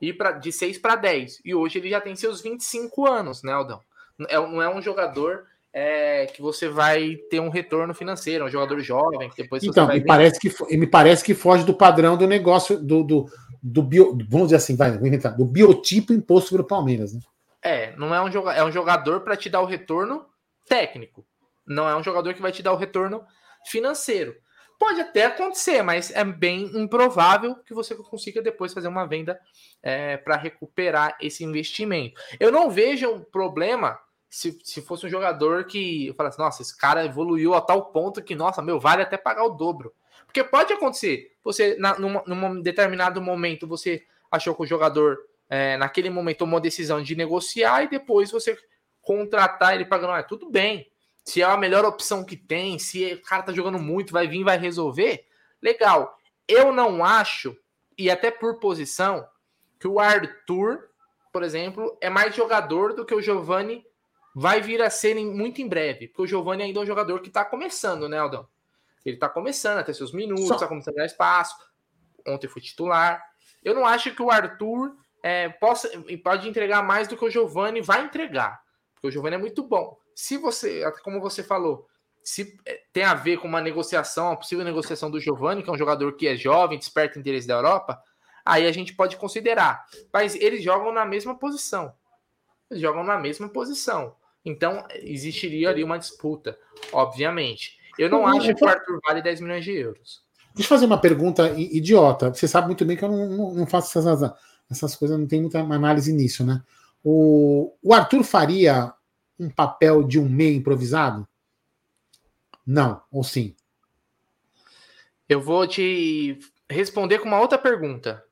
B: ir pra, de 6 para 10. E hoje ele já tem seus 25 anos, né, Aldão? É, não é um jogador é, que você vai ter um retorno financeiro, é um jogador jovem, que depois
A: então, me parece que me parece que foge do padrão do negócio do, do, do bio, vamos dizer assim, vai, vou inventar, do biotipo imposto pelo Palmeiras, né?
B: É, não é um jogador, é um jogador para te dar o retorno técnico. Não é um jogador que vai te dar o retorno financeiro. Pode até acontecer, mas é bem improvável que você consiga depois fazer uma venda é, para recuperar esse investimento. Eu não vejo um problema se, se fosse um jogador que falasse, nossa, esse cara evoluiu a tal ponto que, nossa, meu, vale até pagar o dobro. Porque pode acontecer, você, na, num, num determinado momento, você achou que o jogador, é, naquele momento, tomou a decisão de negociar e depois você contratar ele pagando, ah, tudo bem. Se é a melhor opção que tem, se o cara tá jogando muito, vai vir, vai resolver, legal. Eu não acho, e até por posição, que o Arthur, por exemplo, é mais jogador do que o Giovanni vai vir a ser muito em breve, porque o Giovanni ainda é um jogador que está começando, né, Aldão? Ele está começando a ter seus minutos, está começando a dar espaço. Ontem foi titular. Eu não acho que o Arthur é, possa, pode entregar mais do que o Giovanni vai entregar, porque o Giovanni é muito bom. Se você, como você falou, se é, tem a ver com uma negociação, uma possível negociação do Giovanni, que é um jogador que é jovem, desperta interesse da Europa, aí a gente pode considerar. Mas eles jogam na mesma posição. Eles jogam na mesma posição. Então, existiria ali uma disputa, obviamente. Eu não acho que o Arthur vale 10 milhões de euros.
A: Deixa eu fazer uma pergunta idiota. Você sabe muito bem que eu não, não, não faço essas, essas coisas, não tem muita análise nisso, né? O, o Arthur faria um papel de um meio improvisado? Não, ou sim?
B: Eu vou te responder com uma outra pergunta.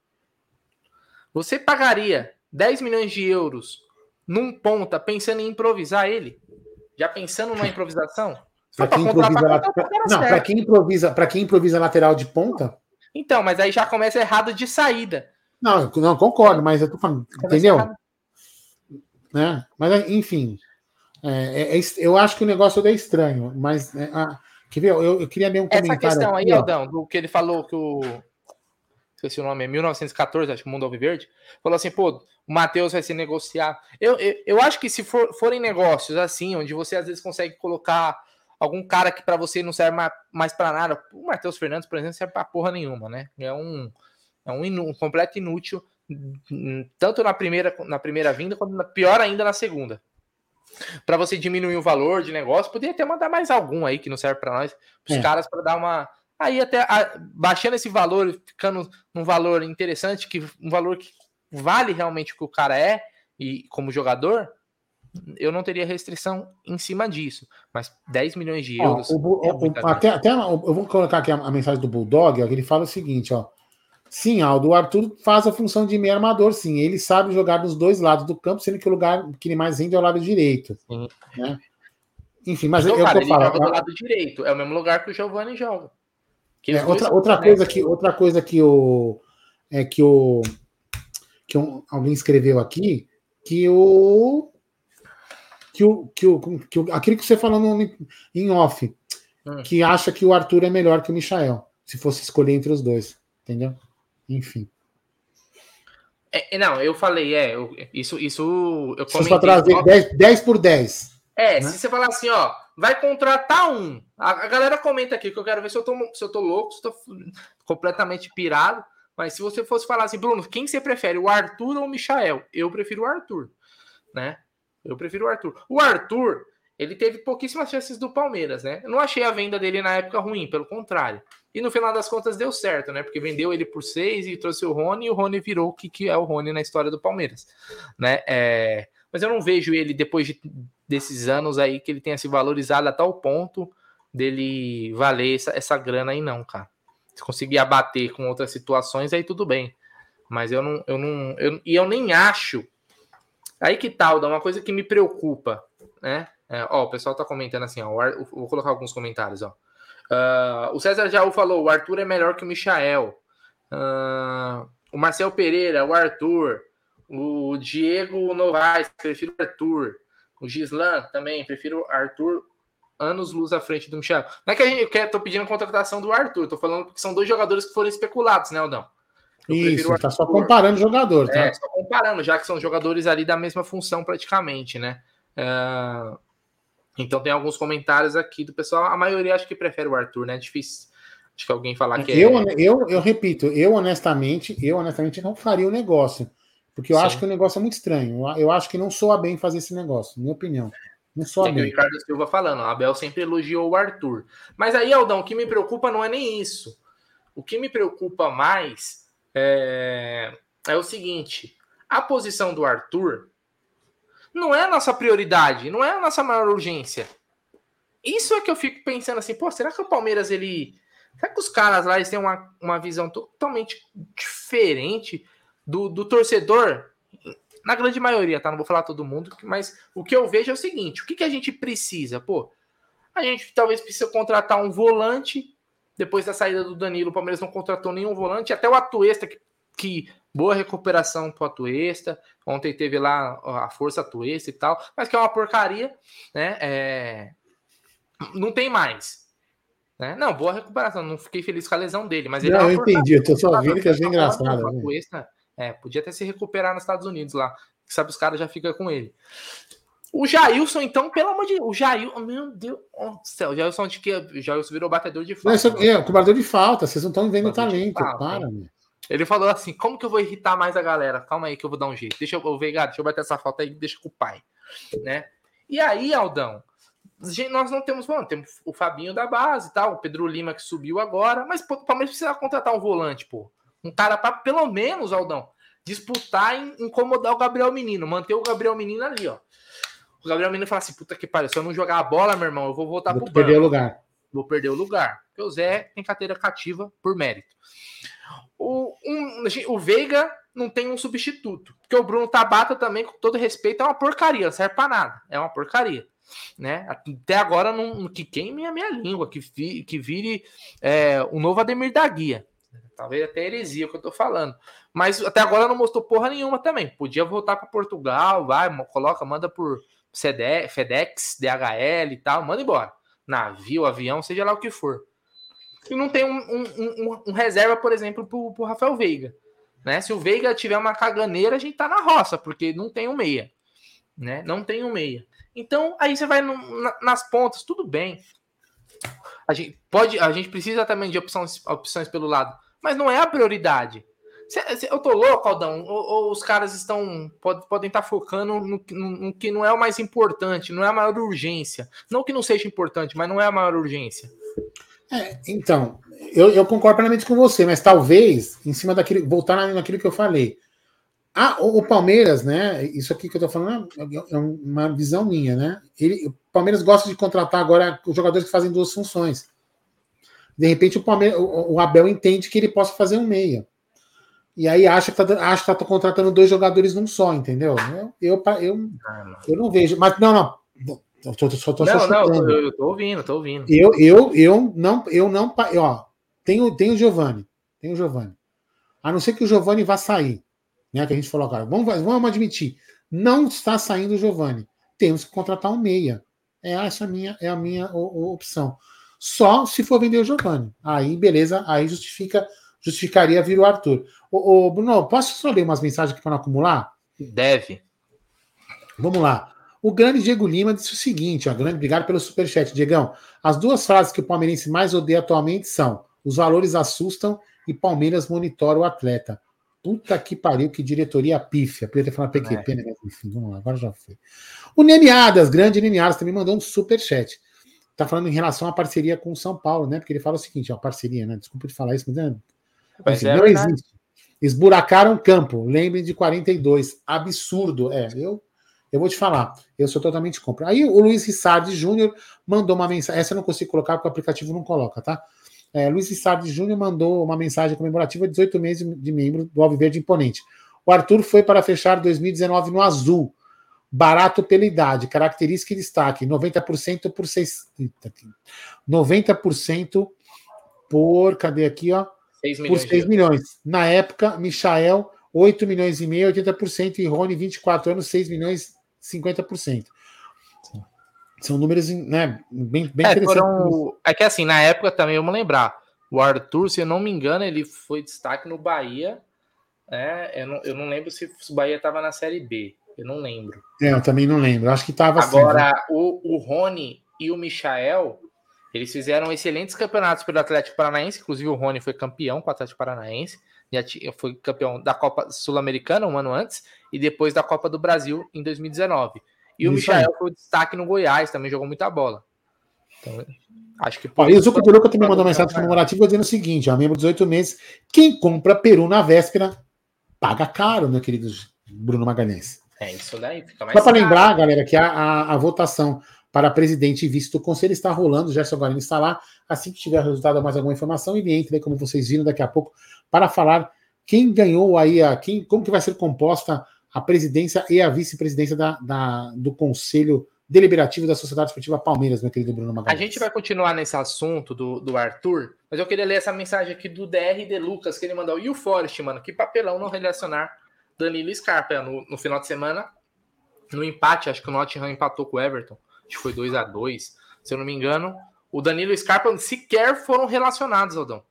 B: Você pagaria 10 milhões de euros num ponta pensando em improvisar ele? Já pensando numa improvisação?
A: Para quem, improvisa, não, quem improvisa, para quem improvisa lateral de ponta?
B: Então, mas aí já começa errado de saída.
A: Não, não concordo, mas eu tô falando, entendeu? Né? Mas enfim, é, é, é, eu acho que o negócio é estranho, mas é, ah, quer ver? Eu, eu queria ler um
B: Essa comentário. Essa questão aí, Aldão, do que ele falou que o esqueci o nome, é 1914, acho que Mundo Alviverde, falou assim, pô, o Matheus vai se negociar. Eu, eu, eu acho que se for, forem negócios assim, onde você às vezes consegue colocar algum cara que para você não serve mais, mais para nada, o Matheus Fernandes, por exemplo, serve para porra nenhuma, né? É um, é um, inú, um completo inútil, tanto na primeira, na primeira vinda, quanto na, pior ainda na segunda. Para você diminuir o valor de negócio, poderia até mandar mais algum aí que não serve para nós, os é. caras para dar uma Aí até a, baixando esse valor, ficando num valor interessante, que um valor que vale realmente o que o cara é e como jogador, eu não teria restrição em cima disso. Mas 10 milhões de euros. Ó,
A: o, é o, até, até eu vou colocar aqui a, a mensagem do Bulldog, ó, que ele fala o seguinte, ó. Sim, Aldo, o Arthur faz a função de meio armador, sim. Ele sabe jogar dos dois lados do campo, sendo que o lugar que ele mais rende é o lado direito. Né? Enfim, mas
B: então, eu, cara, eu ele joga do lado direito. É o mesmo lugar que o Giovanni joga.
A: É, outra, outra, coisa que, outra coisa que o. É que o. Que um, alguém escreveu aqui, que o. Que o, que o, que o aquilo que você falou no, em off, hum. que acha que o Arthur é melhor que o Michael, se fosse escolher entre os dois. Entendeu? Enfim.
B: É, não, eu falei, é, eu, isso, isso eu
A: comentei. Trazer 10, 10 por 10.
B: É, né? se você falar assim, ó, vai contratar um. A, galera comenta aqui que eu quero ver se eu tô, se eu tô louco, se eu tô completamente pirado. Mas se você fosse falar assim, Bruno, quem você prefere, o Arthur ou o Michael? Eu prefiro o Arthur, né? Eu prefiro o Arthur. O Arthur, ele teve pouquíssimas chances do Palmeiras, né? Eu não achei a venda dele na época ruim, pelo contrário. E no final das contas deu certo, né? Porque vendeu ele por seis e trouxe o Rony, e o Rony virou o que, que é o Rony na história do Palmeiras, né? É... Mas eu não vejo ele depois de desses anos aí que ele tenha se valorizado a tal ponto dele valer essa, essa grana aí, não, cara. Se conseguir abater com outras situações, aí tudo bem. Mas eu não, eu não, eu, e eu nem acho. Aí que tal, dá uma coisa que me preocupa, né? É, ó, o pessoal tá comentando assim, ó, Ar, vou colocar alguns comentários, ó. Uh, o César Jaú falou: o Arthur é melhor que o Michael. Uh, o Marcel Pereira, o Arthur. O Diego Novaes, prefiro o Arthur. O Gislan também, prefiro Arthur anos luz à frente do Michel. Não é que a gente quer, tô pedindo a contratação do Arthur, tô falando que são dois jogadores que foram especulados, né, Aldão?
A: Eu Isso, tá só comparando jogador, tá? É,
B: só comparando, já que são jogadores ali da mesma função praticamente, né? Uh, então tem alguns comentários aqui do pessoal, a maioria acho que prefere o Arthur, né? É difícil. Acho que alguém falar que
A: eu, é... eu, eu repito, eu honestamente, eu honestamente não faria o negócio. Porque eu Sim. acho que o negócio é muito estranho. Eu acho que não soa bem fazer esse negócio, minha opinião. Não soa é bem.
B: o Ricardo Silva falando, a Abel sempre elogiou o Arthur. Mas aí, Aldão, o que me preocupa não é nem isso. O que me preocupa mais é, é o seguinte: a posição do Arthur não é a nossa prioridade, não é a nossa maior urgência. Isso é que eu fico pensando assim, pô, será que o Palmeiras ele. Será que os caras lá eles têm uma, uma visão totalmente diferente do, do torcedor? Na grande maioria, tá? Não vou falar todo mundo, mas o que eu vejo é o seguinte: o que, que a gente precisa? Pô, a gente talvez precisa contratar um volante. Depois da saída do Danilo, o Palmeiras não contratou nenhum volante. Até o Atuesta, que, que boa recuperação pro Atuesta. Ontem teve lá a força Atuesta e tal, mas que é uma porcaria, né? É... Não tem mais. Né? Não, boa recuperação. Não fiquei feliz com a lesão dele, mas ele.
A: Não, é eu entendi. Eu tô só vendo que achei engraçado. Né?
B: Atuesta, é, podia até se recuperar nos Estados Unidos lá. Sabe, os caras já ficam com ele. O Jailson, então, pelo amor de Deus, o Jailson, meu Deus do céu, o Jailson de que o Jailson virou batedor de falta. Não,
A: aqui é cobrador de falta, vocês não estão vendo talento, falta, para, meu.
B: Ele falou assim: como que eu vou irritar mais a galera? Calma aí que eu vou dar um jeito. Deixa eu, Veiga, deixa eu bater essa falta aí, deixa com o pai. Né? E aí, Aldão, nós não temos, mano, temos o Fabinho da base e tal, o Pedro Lima que subiu agora, mas pô, o Palmeiras precisa contratar um volante, pô. Um cara para pelo menos, Aldão, disputar e incomodar o Gabriel Menino, manter o Gabriel Menino ali, ó. O Gabriel Menino fala assim: puta que pariu, se eu não jogar a bola, meu irmão, eu vou voltar vou
A: pro perder banco. o lugar.
B: Vou perder o lugar. Porque o Zé tem carteira cativa por mérito. O, um, o Veiga não tem um substituto. Porque o Bruno Tabata também, com todo respeito, é uma porcaria, não serve pra nada. É uma porcaria. Né? Até agora, não, que queime a minha língua, que, vi, que vire é, o novo Ademir da Guia. Talvez até heresia o que eu tô falando. Mas até agora não mostrou porra nenhuma também. Podia voltar para Portugal, vai, coloca, manda por FedEx, DHL e tal, manda embora. Navio, avião, seja lá o que for. E não tem um, um, um, um reserva, por exemplo, pro, pro Rafael Veiga. Né? Se o Veiga tiver uma caganeira, a gente tá na roça, porque não tem um meia. Né? Não tem um meia. Então, aí você vai no, na, nas pontas, tudo bem. A gente pode, a gente precisa também de opções, opções pelo lado, mas não é a prioridade. Eu tô louco, Aldão? Ou, ou os caras estão pode, podem estar tá focando no, no, no, que não é o mais importante, não é a maior urgência. Não que não seja importante, mas não é a maior urgência.
A: É, então, eu, eu, concordo plenamente com você, mas talvez, em cima daquilo, voltar naquilo que eu falei. Ah, o, o Palmeiras, né? Isso aqui que eu tô falando é, é uma visão minha, né? Ele, o Palmeiras gosta de contratar agora os jogadores que fazem duas funções. De repente, o, Palmeiras, o, Abel entende que ele possa fazer um meia. E aí acha que tá, acha que tá contratando dois jogadores num só, entendeu? Eu, eu, eu, eu não vejo. Mas não, não. Eu tô, só tô
B: não, não, eu, eu tô ouvindo, tô ouvindo.
A: Eu, eu, eu não, eu não, ó, tem, tem o Giovanni, tem o Giovanni. A não ser que o Giovanni vá sair, né? Que a gente falou agora. Vamos, vamos admitir, não está saindo o Giovanni. Temos que contratar um meia. É essa a minha, é a minha opção. Só se for vender o Giovanni. Aí, beleza, aí justifica justificaria vir o Arthur. Ô, ô, Bruno, posso só ler umas mensagens aqui para não acumular?
B: Deve.
A: Vamos lá. O grande Diego Lima disse o seguinte: ó, grande, obrigado pelo superchat, Diegão. As duas frases que o palmeirense mais odeia atualmente são: os valores assustam e Palmeiras monitora o atleta. Puta que pariu, que diretoria pífia. Podia ter falado PQP, é. né? Enfim, vamos lá, agora já foi. O Neniadas, grande Neniadas, também mandou um superchat. Tá falando em relação à parceria com o São Paulo, né? Porque ele fala o seguinte: ó, parceria, né? Desculpa de falar isso, mas é Assim, é não verdade. existe. Esburacaram campo. Lembrem de 42. Absurdo. É, eu, eu vou te falar. Eu sou totalmente contra. Aí o Luiz Rissardi Júnior mandou uma mensagem. Essa eu não consigo colocar porque o aplicativo não coloca, tá? É, Luiz Rissardi Júnior mandou uma mensagem comemorativa de 18 meses de membro do Alviverde Imponente. O Arthur foi para fechar 2019 no azul. Barato pela idade, característica e destaque: 90% por 6. 90% por. Cadê aqui, ó? 6 milhões por 6 milhões. Na época, Michael, 8 milhões e meio, 80%, e Rony, 24 anos, 6 milhões, 50%. São números né, bem, bem
B: é, interessantes. Foram... É que assim, na época também, vamos lembrar, o Arthur, se eu não me engano, ele foi destaque no Bahia. É, eu, não, eu não lembro se o Bahia estava na Série B. Eu não lembro.
A: É, eu também não lembro. Acho que estava
B: assim. Agora, né? o, o Rony e o Michael, eles fizeram excelentes campeonatos pelo Atlético Paranaense, inclusive o Rony foi campeão com o Atlético Paranaense, já foi campeão da Copa Sul-Americana um ano antes e depois da Copa do Brasil em 2019. E o Michael aí. foi o destaque no Goiás, também jogou muita bola. Então, acho que
A: Olha, isso. O Zuco também mandou mensagem comemorativa dizendo o seguinte: a membro de 18 meses, quem compra peru na véspera paga caro, meu querido Bruno Magalhães.
B: É, isso daí fica
A: mais. Só para lembrar, galera, que a, a, a, votação para presidente e vice do conselho está rolando, o Gerson Guarani está lá. Assim que tiver resultado mais alguma informação, ele entra, como vocês viram daqui a pouco, para falar quem ganhou aí, a, quem, como que vai ser composta a presidência e a vice-presidência da, da, do conselho deliberativo da Sociedade Esportiva Palmeiras, meu querido Bruno
B: Magalhães. A gente vai continuar nesse assunto do, do Arthur, mas eu queria ler essa mensagem aqui do DR de Lucas, que ele mandou. E o Forest, mano, que papelão não relacionar Danilo Scarpa no, no final de semana, no empate, acho que o Nottingham empatou com o Everton, acho que foi 2 a 2 se eu não me engano. O Danilo e Scarpa sequer foram relacionados, Aldão.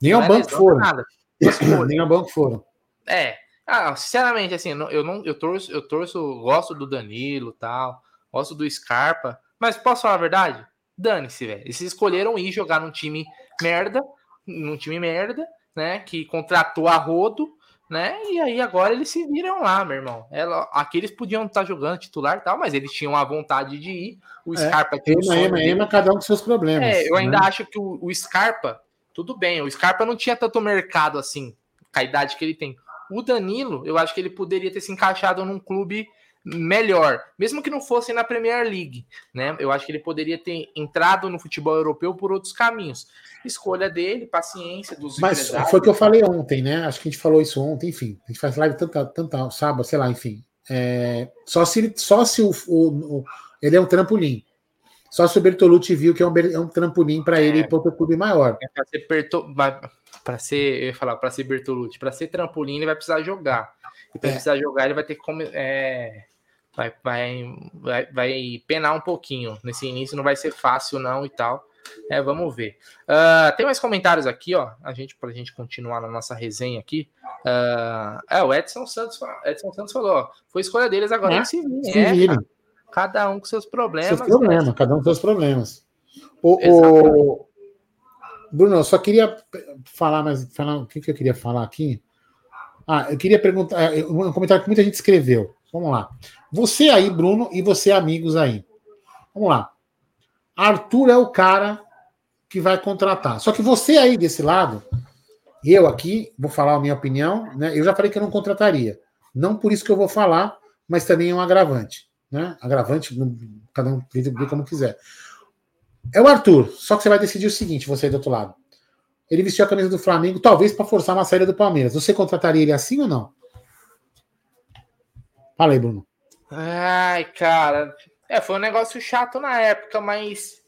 A: Nem ao banco foram. Nada. Nem ao banco foram.
B: É. Ah, sinceramente, assim, eu não, eu torço, eu torço, gosto do Danilo, tal gosto do Scarpa, mas posso falar a verdade? Dane-se, velho. Eles escolheram ir jogar num time merda, num time merda, né? Que contratou a rodo, né? E aí agora eles se viram lá, meu irmão. Ela, aqui eles podiam estar jogando titular e tal, mas eles tinham a vontade de ir. O é, Scarpa
A: tinha ema, ema, ema, cada um com seus problemas.
B: É, eu ainda né? acho que o, o Scarpa, tudo bem, o Scarpa não tinha tanto mercado assim, com a idade que ele tem. O Danilo, eu acho que ele poderia ter se encaixado num clube melhor, mesmo que não fosse na Premier League, né? Eu acho que ele poderia ter entrado no futebol europeu por outros caminhos. Escolha dele, paciência dos
A: Mas foi o que eu falei ontem, né? Acho que a gente falou isso ontem, enfim. A gente faz live tanta, tanta sábado, sei lá, enfim. É, só se, só se o, o, o, ele é um trampolim. Só se o Bertolucci viu que é um, é um trampolim para é, ele ir para outro clube maior. É
B: para ser, Berto, para ser, eu ia falar, para ser Bertolucci, para ser trampolim, ele vai precisar jogar. E para é. precisar jogar, ele vai ter que é, vai, vai, vai, vai penar um pouquinho. Nesse início não vai ser fácil, não, e tal. É, vamos ver. Uh, tem mais comentários aqui, ó. A gente, pra gente continuar na nossa resenha aqui. Uh, é, o Edson Santos, Edson Santos falou: ó, foi escolha deles agora é, se vir. É, cada um com seus problemas.
A: Seus problemas, né? cada um com seus problemas. O, o, Bruno, eu só queria falar, mas falar, o que, que eu queria falar aqui? Ah, eu queria perguntar, é, um comentário que muita gente escreveu. Vamos lá. Você aí, Bruno, e você, amigos aí. Vamos lá. Arthur é o cara que vai contratar. Só que você aí desse lado, eu aqui, vou falar a minha opinião, né? Eu já falei que eu não contrataria. Não por isso que eu vou falar, mas também é um agravante. Né? Agravante, cada um vê como quiser. É o Arthur, só que você vai decidir o seguinte, você aí do outro lado. Ele vestiu a camisa do Flamengo, talvez para forçar uma saída do Palmeiras. Você contrataria ele assim ou não? Fala aí, Bruno.
B: Ai, cara. É, foi um negócio chato na época, mas.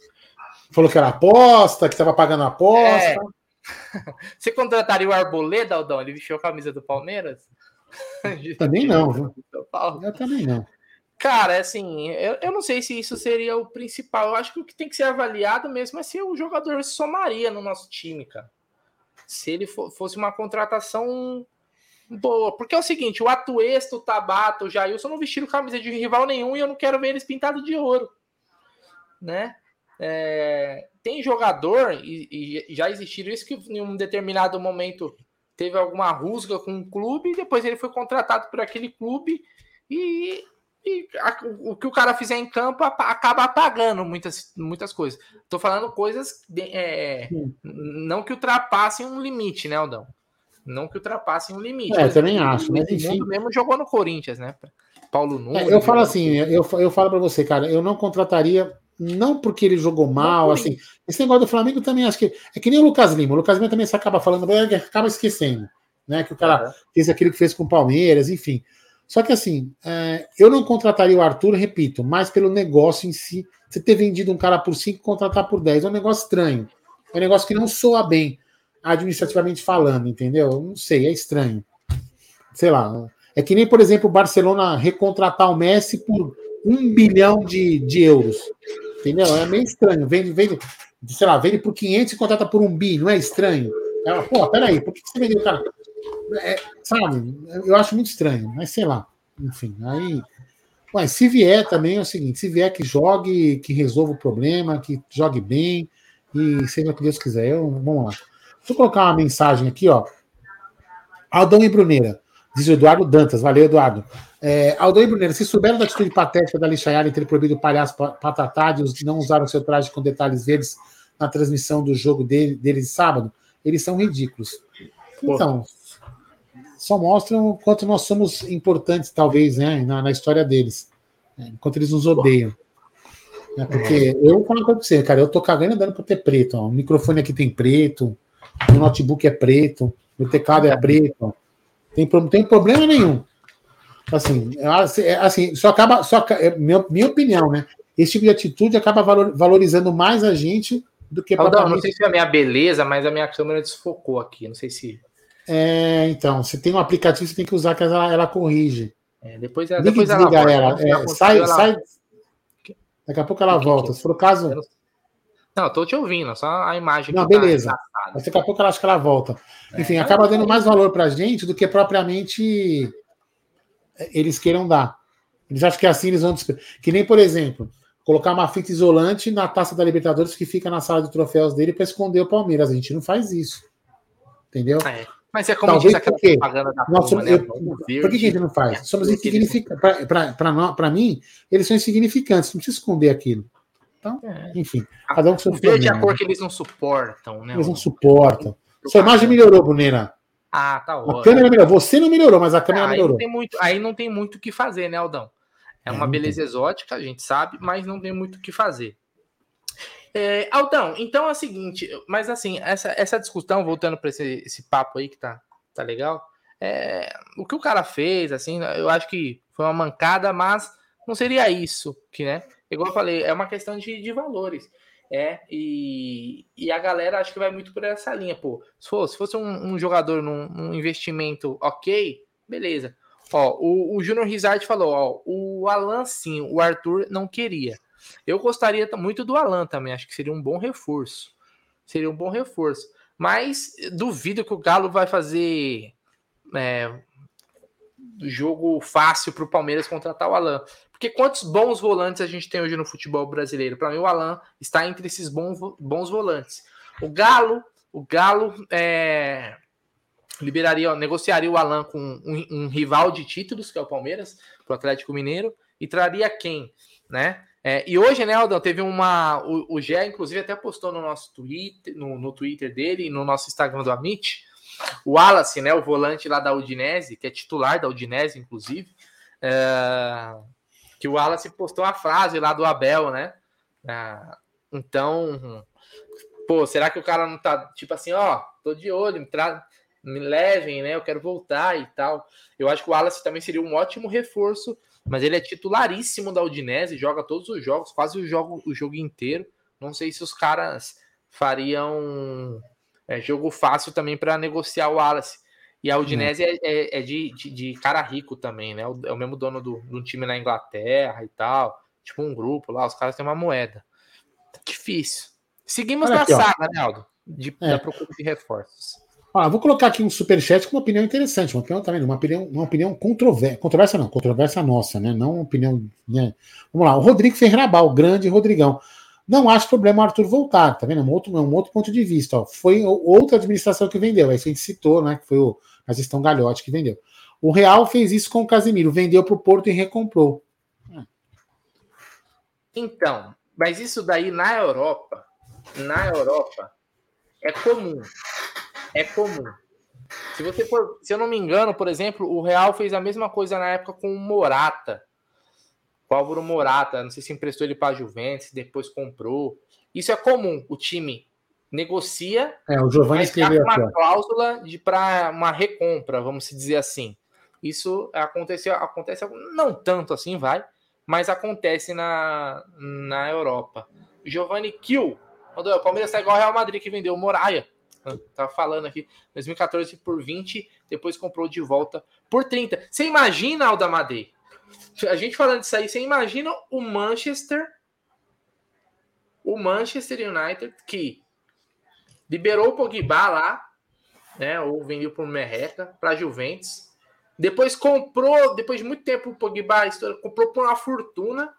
A: Falou que era aposta, que estava pagando aposta. É.
B: Você contrataria o Arboleda, Aldão? Ele vestiu a camisa do Palmeiras?
A: Também não, viu? Eu também não.
B: Cara, assim, eu, eu não sei se isso seria o principal. Eu acho que o que tem que ser avaliado mesmo é se o jogador somaria no nosso time, cara. Se ele for, fosse uma contratação boa. Porque é o seguinte, o Atuesto, o Tabata, o Jailson não vestiram camisa de rival nenhum e eu não quero ver eles pintados de ouro. Né? É, tem jogador, e, e, já existiram isso, que em um determinado momento teve alguma rusga com um clube, e depois ele foi contratado por aquele clube e, e a, o que o cara fizer em campo acaba apagando muitas, muitas coisas. Tô falando coisas de, é, não que ultrapassem um limite, né, Aldão? Não que ultrapassem um limite.
A: É, também acho, mas enfim.
B: mesmo jogou no Corinthians, né? Paulo Nunes.
A: É, eu falo assim, eu, eu falo para você, cara, eu não contrataria, não porque ele jogou mal, assim. Esse negócio do Flamengo também acho que. É que nem o Lucas Lima. O Lucas Lima também se acaba falando, acaba esquecendo, né? Que o cara fez aquilo que fez com o Palmeiras, enfim. Só que assim, é, eu não contrataria o Arthur, repito, mais pelo negócio em si. Você ter vendido um cara por 5 e contratar por 10 é um negócio estranho. É um negócio que não soa bem administrativamente falando, entendeu? Não sei, é estranho. Sei lá. É que nem, por exemplo, o Barcelona recontratar o Messi por um bilhão de, de euros. Entendeu? É meio estranho. Vende, vende, sei lá, vende por 500 e contrata por um bi, não é estranho? É, pô, peraí, por que você vendeu o cara? É, sabe, eu acho muito estranho, mas sei lá. Enfim, aí. Mas se vier também é o seguinte: se vier que jogue, que resolva o problema, que jogue bem, e seja o que Deus quiser. Eu, vamos lá. Deixa eu colocar uma mensagem aqui, ó. Aldão e Bruneira. Diz o Eduardo Dantas. Valeu, Eduardo. É, Aldão e Bruneira, se souberam da atitude patética da Lixaiara em ter proibido o palhaço Patatá e não usaram seu traje com detalhes verdes na transmissão do jogo dele, deles sábado, eles são ridículos. Então, só mostram o quanto nós somos importantes, talvez, né, na, na história deles. Né, enquanto eles nos odeiam. Né, porque eu falo pra você, cara, eu tô cagando e dando pra ter preto. Ó. O microfone aqui tem preto, o notebook é preto, o teclado é preto. Tem, tem problema nenhum. Assim, é, é, assim, só acaba. Só, é, minha, minha opinião, né? Esse tipo de atitude acaba valorizando mais a gente do que
B: Aldão, não sei se é a minha beleza, mas a minha câmera desfocou aqui. Não sei se.
A: É, então, você tem um aplicativo, você tem que usar que ela, ela corrige.
B: É, depois, ela, depois ela,
A: volta, ela. É, sai, ela... sai. Daqui a pouco ela volta. Se for o caso.
B: Não, tô te ouvindo, só a imagem.
A: Não, tá beleza. Tá Mas daqui a pouco ela acha que ela volta. É, Enfim, acaba dando mais valor pra gente do que propriamente eles queiram dar. Eles acham que assim eles vão. Que nem, por exemplo, colocar uma fita isolante na taça da Libertadores que fica na sala de troféus dele para esconder o Palmeiras. A gente não faz isso. Entendeu?
B: É. Mas é como Talvez diz aquela
A: porque propaganda da Nossa, turma, né? eu, Por que, que a gente não faz? É, Somos insignificantes. Para mim, eles são insignificantes, não precisa esconder aquilo. Então, é. enfim.
B: Cada um com seu verde é a cor que eles não suportam, né?
A: Eles não suportam. Sua imagem melhorou, Bonena.
B: Ah, tá ótimo.
A: A câmera melhorou. Você não melhorou, mas a câmera ah, melhorou.
B: Não tem muito, aí não tem muito o que fazer, né, Aldão? É uma beleza exótica, a gente sabe, mas não tem muito o que fazer. É, Aldão, então é o seguinte, mas assim, essa, essa discussão, voltando para esse, esse papo aí que tá, tá legal, é, o que o cara fez, assim, eu acho que foi uma mancada, mas não seria isso que, né? Igual eu falei, é uma questão de, de valores. É, e, e a galera acho que vai muito por essa linha, pô. Se fosse, se fosse um, um jogador num, num, investimento ok, beleza. Ó, o, o Júnior Rizard falou, ó, o Alan sim, o Arthur não queria. Eu gostaria muito do Alan também, acho que seria um bom reforço. Seria um bom reforço. Mas duvido que o Galo vai fazer é, jogo fácil para o Palmeiras contratar o Alan. Porque quantos bons volantes a gente tem hoje no futebol brasileiro? Para mim, o Alan está entre esses bons, bons volantes. O Galo, o Galo é, liberaria, negociaria o Alan com um, um, rival de títulos, que é o Palmeiras, para o Atlético Mineiro, e traria quem, né? É, e hoje, né, Aldão, teve uma. O, o Gé, inclusive, até postou no nosso Twitter, no, no Twitter dele e no nosso Instagram do Amit, o Wallace, né, o volante lá da Udinese, que é titular da Udinese, inclusive, é, que o Wallace postou a frase lá do Abel, né? É, então, pô, será que o cara não tá tipo assim, ó, tô de olho, me, me levem, né? Eu quero voltar e tal. Eu acho que o Wallace também seria um ótimo reforço, mas ele é titularíssimo da Udinese, joga todos os jogos, quase o jogo, o jogo inteiro. Não sei se os caras fariam é, jogo fácil também para negociar o Wallace. E a Udinese hum. é, é, de, de, de, cara rico também, né? É o mesmo dono do, do time na Inglaterra e tal. Tipo um grupo lá, os caras têm uma moeda. Tá difícil. Seguimos Olha na aqui, saga, né, Aldo? De, é. Da procura de reforços.
A: Ah, vou colocar aqui um superchat com uma opinião interessante, uma opinião também, uma opinião, uma opinião controversa, controversa não, controvérsia nossa, né? Não uma opinião. Né? Vamos lá, o Rodrigo Ferreira o grande Rodrigão. Não acho problema o Arthur voltar, tá vendo? É um outro, é um outro ponto de vista. Ó. Foi outra administração que vendeu, aí a gente citou, né? Que foi o, a gestão Galhote que vendeu. O Real fez isso com o Casimiro, vendeu para o Porto e recomprou.
B: Então, mas isso daí na Europa, na Europa, é comum. É comum. Se você for, se eu não me engano, por exemplo, o Real fez a mesma coisa na época com o Morata o Álvaro Morata, não sei se emprestou ele para a Juventus, depois comprou. Isso é comum. O time negocia,
A: é, o Giovanni escreveu
B: uma cláusula de para uma recompra, vamos dizer assim. Isso aconteceu, acontece não tanto assim, vai, mas acontece na, na Europa. Giovanni Kiel, o Palmeiras está igual ao Real Madrid que vendeu o Moraia. Tava falando aqui, 2014 por 20, depois comprou de volta por 30. Você imagina, Aldamadei, a gente falando disso aí, você imagina o Manchester, o Manchester United, que liberou o Pogba lá, né, ou vendeu por merreca para Juventus. Depois comprou, depois de muito tempo, o Pogba comprou por uma fortuna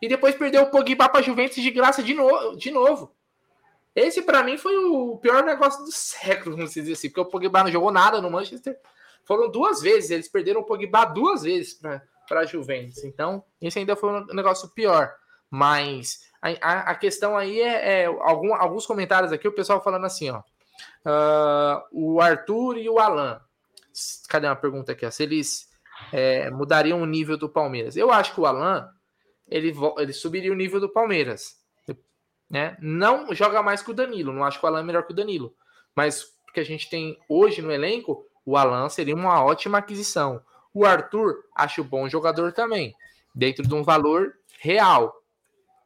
B: e depois perdeu o Pogba para Juventus de graça de, no, de novo. Esse para mim foi o pior negócio do século, vamos dizer assim, porque o Pogba não jogou nada no Manchester. Foram duas vezes, eles perderam o Pogba duas vezes para para a Juventus. Então, isso ainda foi um negócio pior. Mas a, a questão aí é, é algum, alguns comentários aqui, o pessoal falando assim, ó. Uh, o Arthur e o Alan. Cadê uma pergunta aqui? Ó, se eles é, mudariam o nível do Palmeiras. Eu acho que o Alan ele, ele subiria o nível do Palmeiras. Né? Não joga mais que o Danilo. Não acho que o Alan é melhor que o Danilo. Mas que a gente tem hoje no elenco, o Alan seria uma ótima aquisição. O Arthur, acho bom jogador também, dentro de um valor real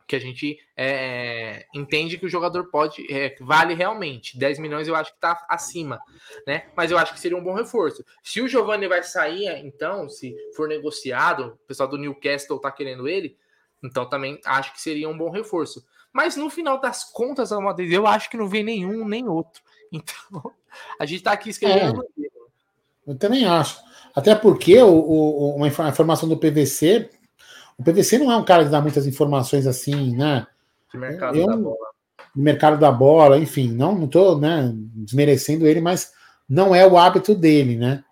B: que a gente é, entende que o jogador pode é, vale realmente. 10 milhões eu acho que está acima né? Mas eu acho que seria um bom reforço. Se o Giovanni vai sair então se for negociado o pessoal do Newcastle está querendo ele então também acho que seria um bom reforço. Mas no final das contas eu acho que não vem nenhum nem outro. Então a gente está aqui escrevendo
A: é, eu também acho até porque o, o, uma informação do PVC o PVC não é um cara que dá muitas informações assim, né?
B: De mercado eu, da bola.
A: De mercado da bola, enfim, não, não tô né, desmerecendo ele, mas não é o hábito dele, né?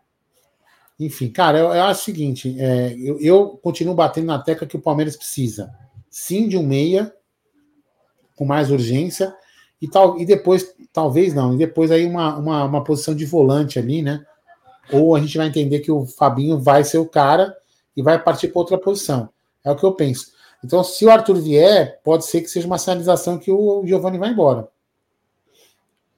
A: Enfim, cara, eu, eu acho o seguinte: é, eu, eu, continuo batendo na tecla que o Palmeiras precisa, sim, de um meia, com mais urgência, e, tal, e depois, talvez não, e depois aí uma, uma, uma posição de volante ali, né? Ou a gente vai entender que o Fabinho vai ser o cara e vai partir para outra posição. É o que eu penso. Então, se o Arthur vier, pode ser que seja uma sinalização que o Giovanni vai embora.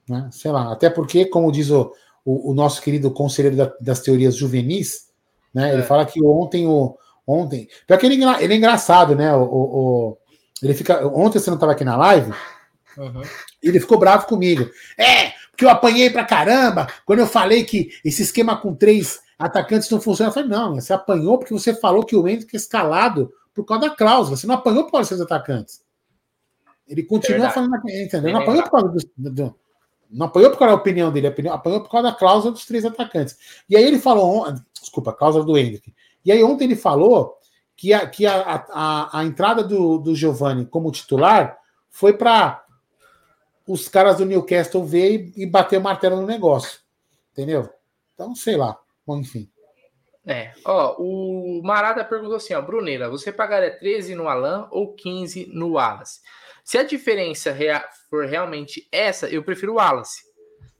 A: Né? Sei lá. Até porque, como diz o, o, o nosso querido conselheiro da, das teorias juvenis, né? É. Ele fala que ontem o. Ontem. Pior que ele, ele é engraçado, né? O, o, ele fica. Ontem você não estava aqui na live. Uhum. Ele ficou bravo comigo. É, porque eu apanhei pra caramba quando eu falei que esse esquema com três atacantes não funciona. Eu falei, não, você apanhou porque você falou que o Hendrick é escalado por causa da cláusula. Você não apanhou por causa dos atacantes. Ele continua é falando, entendeu? Não apanhou por causa do, do, não apanhou por causa da opinião dele, apanhou por causa da cláusula dos três atacantes. E aí ele falou, desculpa, a cláusula do Hendrick. E aí ontem ele falou que a, que a, a, a entrada do, do Giovanni como titular foi para os caras do Newcastle ver e, e bater martelo no negócio. Entendeu? Então, sei lá. Bom, enfim.
B: É, ó, o Marada perguntou assim, ó, Brunera, você pagaria 13 no Alan ou 15 no Wallace? Se a diferença rea for realmente essa, eu prefiro o Wallace.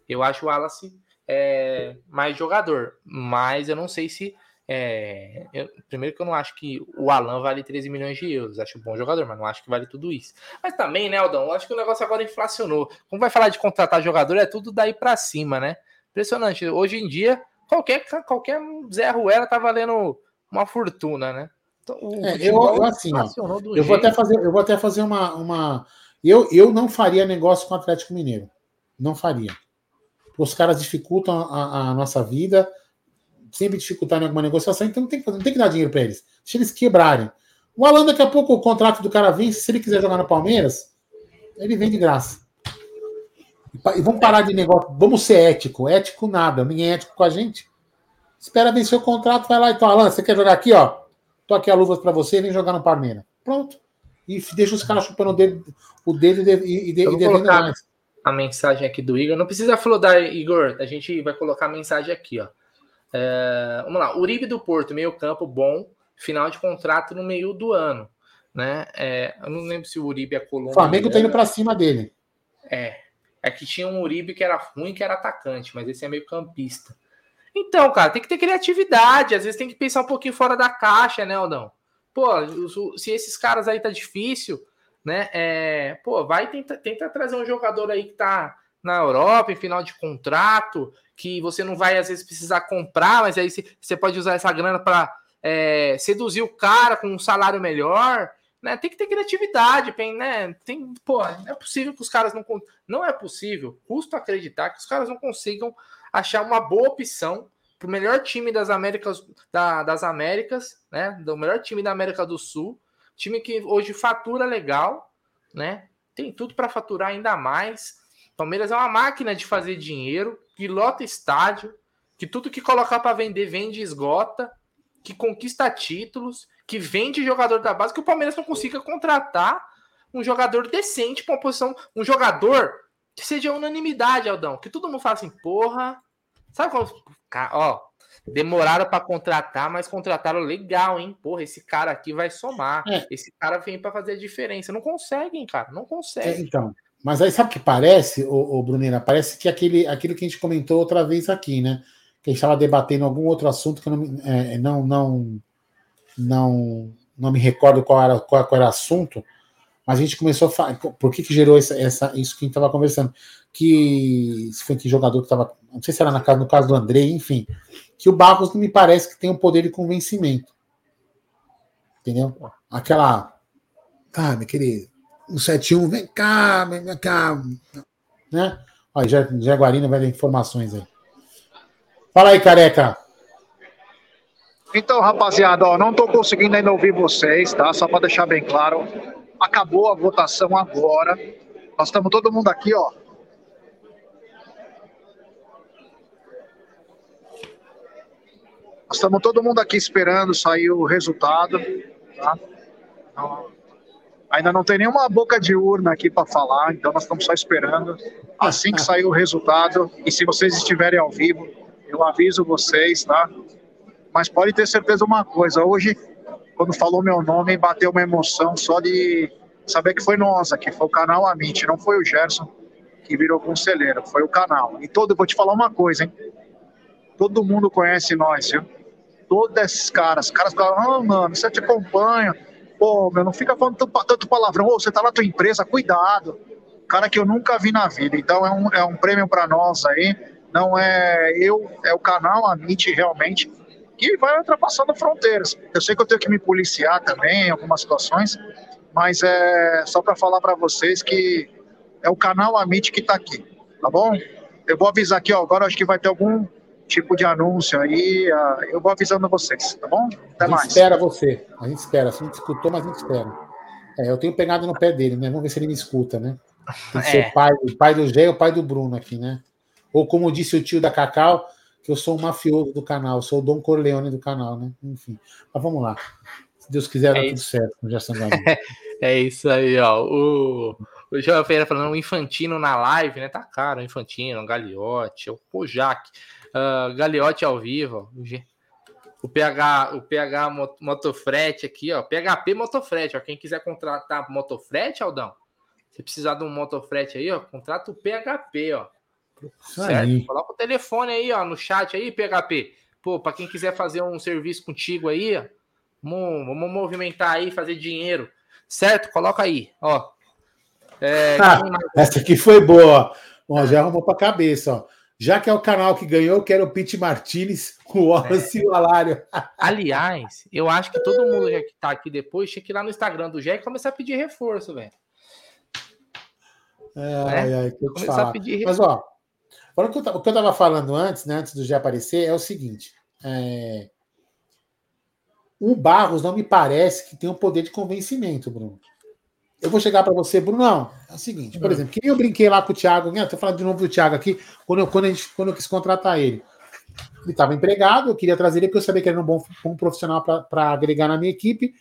B: Eu acho o Wallace é, mais jogador, mas eu não sei se. É, eu, primeiro que eu não acho que o Alan vale 13 milhões de euros. Acho um bom jogador, mas não acho que vale tudo isso. Mas também, né, Aldão? Eu acho que o negócio agora inflacionou. Como vai falar de contratar jogador, é tudo daí para cima, né? Impressionante. Hoje em dia, qualquer, qualquer Zé Ruela tá valendo uma fortuna, né?
A: Então, é, eu, eu, assim, ó, eu vou até fazer, eu vou até fazer uma, uma eu, eu não faria negócio com o Atlético Mineiro, não faria. Os caras dificultam a, a nossa vida, sempre dificultarem alguma negociação, então não tem, não tem que dar dinheiro para eles. Deixa eles quebrarem. O Alan, daqui a pouco o contrato do cara vence, se ele quiser jogar no Palmeiras, ele vem de graça. E vamos parar de negócio. Vamos ser ético. Ético nada. Ninguém é ético com a gente. Espera vencer o contrato, vai lá. Então, Alan, você quer jogar aqui, ó? Tô aqui a luvas para você, vem jogar no Palmeiras. Pronto. E deixa os caras chupando o dedo, o dedo e, e, e devendo mais.
B: A mensagem aqui do Igor. Não precisa flodar, Igor. A gente vai colocar a mensagem aqui, ó. É, vamos lá. Uribe do Porto, meio campo bom. Final de contrato no meio do ano. Né? É, eu não lembro se o Uribe é colombiano.
A: O Flamengo tá indo para cima dele.
B: É, é que tinha um Uribe que era ruim, que era atacante, mas esse é meio campista. Então, cara, tem que ter criatividade. Às vezes tem que pensar um pouquinho fora da caixa, né, Aldão? Pô, se esses caras aí tá difícil, né? É, pô, vai tenta, tenta trazer um jogador aí que tá na Europa, em final de contrato, que você não vai às vezes precisar comprar, mas aí você pode usar essa grana para é, seduzir o cara com um salário melhor. Né? Tem que ter criatividade, né? Tem, pô, é possível que os caras não não é possível, custo acreditar que os caras não consigam achar uma boa opção para o melhor time das Américas, da, das Américas, né? Do melhor time da América do Sul, time que hoje fatura legal, né? Tem tudo para faturar ainda mais. Palmeiras é uma máquina de fazer dinheiro, que lota estádio, que tudo que colocar para vender vende e esgota, que conquista títulos que vende jogador da base, que o Palmeiras não consiga contratar um jogador decente para uma posição, um jogador que seja unanimidade, Aldão, que todo mundo fala assim, porra, sabe quando, ó, demoraram para contratar, mas contrataram legal, hein? Porra, esse cara aqui vai somar. É. Esse cara vem para fazer a diferença. Não conseguem, cara, não conseguem. É,
A: então, mas aí sabe o que parece, o, o Brunera? Parece que aquele, aquilo que a gente comentou outra vez aqui, né? que a gente estava debatendo algum outro assunto que eu não, é, não, não, não, não me recordo qual era, qual, qual era o assunto, mas a gente começou a falar. Por que, que gerou essa, essa, isso que a gente estava conversando? Que se foi que jogador que estava. Não sei se era na casa, no caso do André, enfim. Que o Barros não me parece que tem um poder de convencimento. Entendeu? Aquela. Ah, meu querido, 171, vem cá, vem cá. Né? Olha, Jaguarina vai dar informações aí. Fala aí, careca.
C: Então, rapaziada, ó, não estou conseguindo ainda ouvir vocês, tá? Só para deixar bem claro. Acabou a votação agora. Nós estamos todo mundo aqui, ó. Nós estamos todo mundo aqui esperando sair o resultado, tá? Então, ainda não tem nenhuma boca de urna aqui para falar, então nós estamos só esperando. Assim que sair o resultado, e se vocês estiverem ao vivo, eu aviso vocês, tá? Mas pode ter certeza uma coisa, hoje, quando falou meu nome, bateu uma emoção só de saber que foi nós aqui, foi o canal Amit, não foi o Gerson que virou conselheiro, foi o canal. E todo, vou te falar uma coisa, hein? Todo mundo conhece nós, viu? Todos esses caras, caras falam, ah, mano, você te acompanha, pô, meu, não fica falando tanto, tanto palavrão, oh, você tá na tua empresa, cuidado. Cara que eu nunca vi na vida, então é um, é um prêmio para nós aí, não é eu, é o canal Amit realmente, que vai ultrapassando fronteiras. Eu sei que eu tenho que me policiar também em algumas situações, mas é só para falar para vocês que é o canal Amit que está aqui, tá bom? Eu vou avisar aqui, ó, agora acho que vai ter algum tipo de anúncio aí, uh, eu vou avisando vocês, tá bom?
A: Até a gente mais. espera você, a gente espera, a gente escutou, mas a gente espera. É, eu tenho pegado no pé dele, né? Vamos ver se ele me escuta, né? Tem que é. ser o pai, o pai do Gé e o pai do Bruno aqui, né? Ou como disse o tio da Cacau, que eu sou o mafioso do canal, sou o Dom Corleone do canal, né? Enfim. Mas vamos lá. Se Deus quiser, é tudo certo com
B: É isso aí, ó. O, o João Ferreira falando, o Infantino na live, né? Tá caro, o Infantino, o Gagliotti, o Pojac, uh, Gagliotti ao vivo, o PH, o PH Motofrete aqui, ó. PHP Motofrete, ó. Quem quiser contratar Motofrete, Aldão, se precisar de um Motofrete aí, ó, contrata o PHP, ó. Certo? Coloca o telefone aí, ó, no chat aí, PHP. Pô, para quem quiser fazer um serviço contigo aí, ó, vamos, vamos movimentar aí, fazer dinheiro. Certo? Coloca aí, ó.
A: É, ah, essa aqui foi boa. Ó, já arrumou para cabeça, ó. Já que é o canal que ganhou, eu quero o Pete Martinez, o Wallace é. e o Alário.
B: Aliás, eu acho que todo mundo já que tá aqui depois tinha que ir lá no Instagram do Jé e começar a pedir reforço, velho.
A: É, é, é, que eu te falar. Mas, ó, Agora, o que eu estava falando antes, né, antes do G aparecer, é o seguinte: é... o Barros não me parece que tem um poder de convencimento, Bruno. Eu vou chegar para você, Bruno. Não, é o seguinte, por hum. exemplo, que eu brinquei lá com o Thiago, né? Estou falando de novo do Thiago aqui, quando eu, quando, a gente, quando eu quis contratar ele. Ele estava empregado, eu queria trazer ele porque eu sabia que ele era um bom, bom profissional para agregar na minha equipe.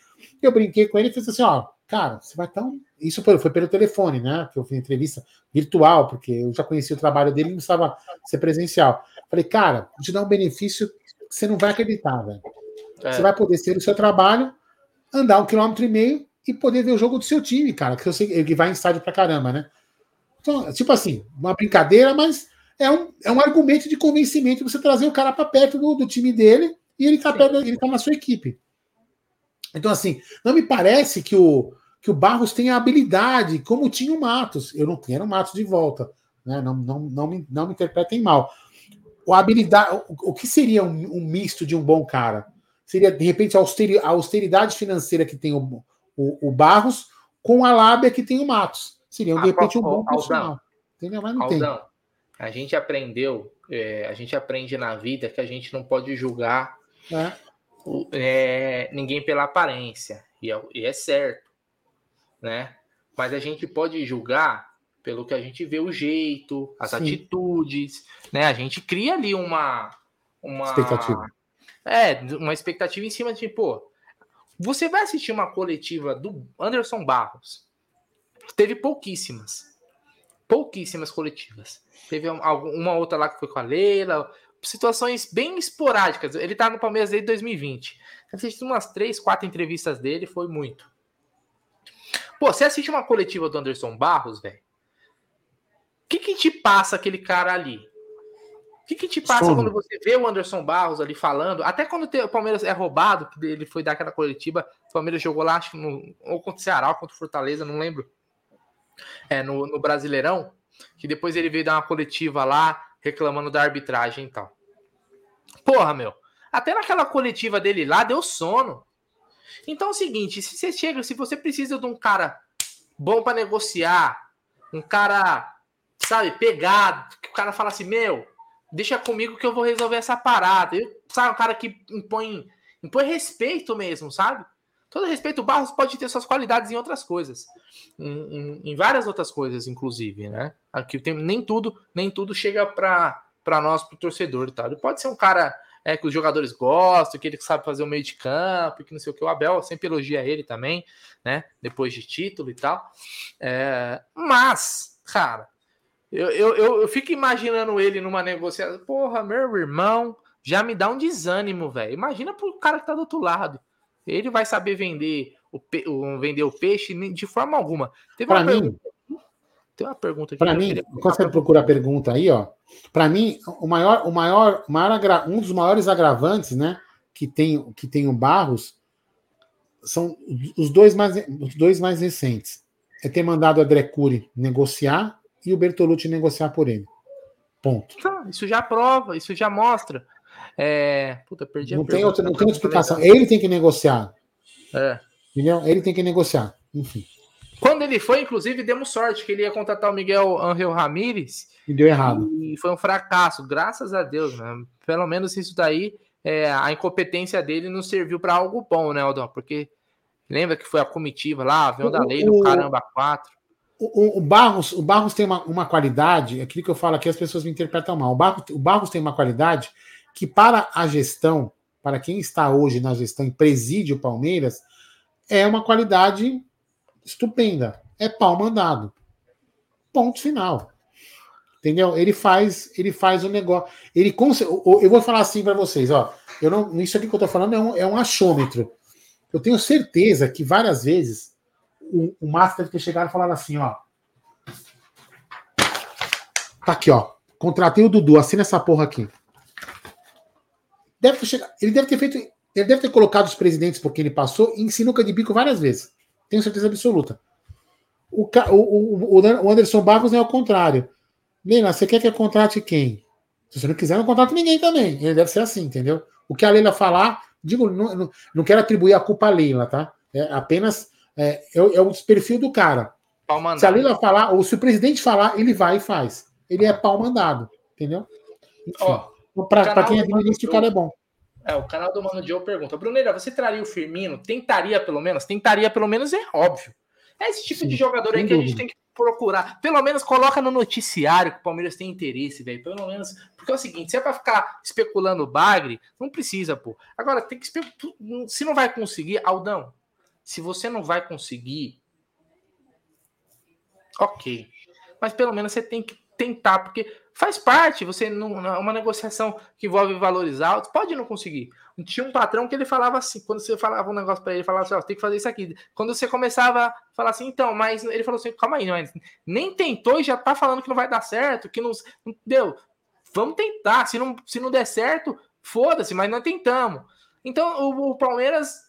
A: Eu brinquei com ele e falei assim: ó, cara, você vai tão isso foi, foi, pelo telefone, né? Que eu fiz entrevista virtual, porque eu já conhecia o trabalho dele e não precisava ser presencial. Falei, cara, vou te dar um benefício que você não vai acreditar, velho. É. Você vai poder ser o seu trabalho, andar um quilômetro e meio e poder ver o jogo do seu time, cara, que eu sei que vai em estádio pra caramba, né? Então, tipo assim, uma brincadeira, mas é um, é um argumento de convencimento você trazer o cara para perto do, do, time dele e ele tá, perto, ele tá na sua equipe. Então, assim, não me parece que o, que o Barros tem a habilidade, como tinha o Matos. Eu não quero o Matos de volta, né? não, não, não, me, não me interpretem mal. O, habilidade, o, o que seria um, um, misto de um bom cara? Seria, de repente, a austeridade financeira que tem o, o, o, Barros com a lábia que tem o Matos. Seria, de repente, um bom profissional. Entendeu? Mas não Aldão, tem.
B: A gente aprendeu, é, a gente aprende na vida que a gente não pode julgar é. O, é, ninguém pela aparência. E é, e é certo né? Mas a gente pode julgar pelo que a gente vê o jeito, as Sim. atitudes, né? A gente cria ali uma uma expectativa. É, uma expectativa em cima de, pô, você vai assistir uma coletiva do Anderson Barros. Teve pouquíssimas. Pouquíssimas coletivas. Teve uma outra lá que foi com a Leila, situações bem esporádicas. Ele tá no Palmeiras desde 2020. Assisti umas três, quatro entrevistas dele, foi muito. Pô, você assiste uma coletiva do Anderson Barros, velho. O que, que te passa aquele cara ali? Que, que te passa Sono. quando você vê o Anderson Barros ali falando? Até quando o Palmeiras é roubado, que ele foi dar aquela coletiva, o Palmeiras jogou lá, acho que no, ou contra o Ceará, ou contra o Fortaleza, não lembro. É, no, no Brasileirão, que depois ele veio dar uma coletiva lá, reclamando da arbitragem e tal. Porra, meu. Até naquela coletiva dele lá, deu sono. Então é o seguinte, se você chega, se você precisa de um cara bom para negociar, um cara, sabe, pegado, que o cara fala assim, meu, deixa comigo que eu vou resolver essa parada. Eu, sabe, um cara que impõe, impõe respeito mesmo, sabe? Todo respeito, o Barros pode ter suas qualidades em outras coisas, em, em, em várias outras coisas, inclusive, né? Aqui tem nem tudo, nem tudo chega para para nós, para o torcedor, tá? Ele pode ser um cara é, que os jogadores gostam, que ele sabe fazer o meio de campo, que não sei o que. O Abel sempre elogia ele também, né? Depois de título e tal. É, mas, cara, eu, eu, eu, eu, fico imaginando ele numa negociação. Porra, meu irmão, já me dá um desânimo, velho. Imagina pro cara que tá do outro lado. Ele vai saber vender o, pe... vender o peixe de forma alguma.
A: Teve pra uma mim, pergunta... Tem uma pergunta aqui. Para mim, quando você procura a pergunta aí, ó. Para mim, o maior, o maior, maior agra... um dos maiores agravantes, né, que tem, que tem o Barros, são os dois mais, os dois mais recentes. É ter mandado a Drecuri negociar e o Bertolucci negociar por ele. Ponto.
B: isso já prova, isso já mostra. É... Puta, perdi
A: não tem outra, Não tem outra explicação. Ele tem que negociar. É. Entendeu? Ele tem que negociar. Enfim.
B: Quando ele foi, inclusive, demos sorte que ele ia contratar o Miguel Angel Ramírez.
A: E deu errado.
B: E foi um fracasso, graças a Deus, né? Pelo menos isso daí, é, a incompetência dele não serviu para algo bom, né, Aldão? Porque lembra que foi a comitiva lá, avião da lei do caramba 4.
A: O, o, Barros, o Barros tem uma, uma qualidade, aquilo que eu falo aqui as pessoas me interpretam mal. O Barros, o Barros tem uma qualidade que, para a gestão, para quem está hoje na gestão e preside o Palmeiras, é uma qualidade estupenda. É pau mandado. Ponto final. Entendeu? Ele faz, ele faz o negócio. Ele eu vou falar assim para vocês, ó. Eu não, isso aqui que eu tô falando é um, é um achômetro. Eu tenho certeza que várias vezes o, o Márcio deve ter chegado e falado assim, ó. Tá aqui, ó. Contratei o Dudu, assina essa porra aqui. Deve ter chegado, ele deve ter feito. Ele deve ter colocado os presidentes porque ele passou em sinuca de bico várias vezes. Tenho certeza absoluta. O, o, o Anderson Barros é o contrário. Leila, você quer que eu contrate quem? Se você não quiser, não contrate ninguém também. Ele deve ser assim, entendeu? O que a Leila falar, digo, não, não, não quero atribuir a culpa a Leila, tá? É apenas é, é, é o perfil do cara. Se a Leila falar, ou se o presidente falar, ele vai e faz. Ele é pau mandado, entendeu? Para quem administra, o cara é bom.
B: É, o canal do Mano Joe pergunta: Bruneira, você traria o Firmino? Tentaria pelo menos? Tentaria pelo menos, é óbvio. É esse tipo Sim, de jogador aí que dúvida. a gente tem que procurar. Pelo menos coloca no noticiário que o Palmeiras tem interesse, velho. Pelo menos. Porque é o seguinte: se é pra ficar especulando o Bagre, não precisa, pô. Agora, tem que especular. Se não vai conseguir, Aldão, se você não vai conseguir. Ok. Mas pelo menos você tem que tentar, porque Faz parte, você não. Uma negociação que envolve valores altos, pode não conseguir. Tinha um patrão que ele falava assim, quando você falava um negócio para ele, falava assim, ó, tem que fazer isso aqui. Quando você começava a falar assim, então, mas ele falou assim, calma aí, mas nem tentou e já tá falando que não vai dar certo, que não, não deu. Vamos tentar. Se não, se não der certo, foda-se, mas nós tentamos. Então, o, o Palmeiras,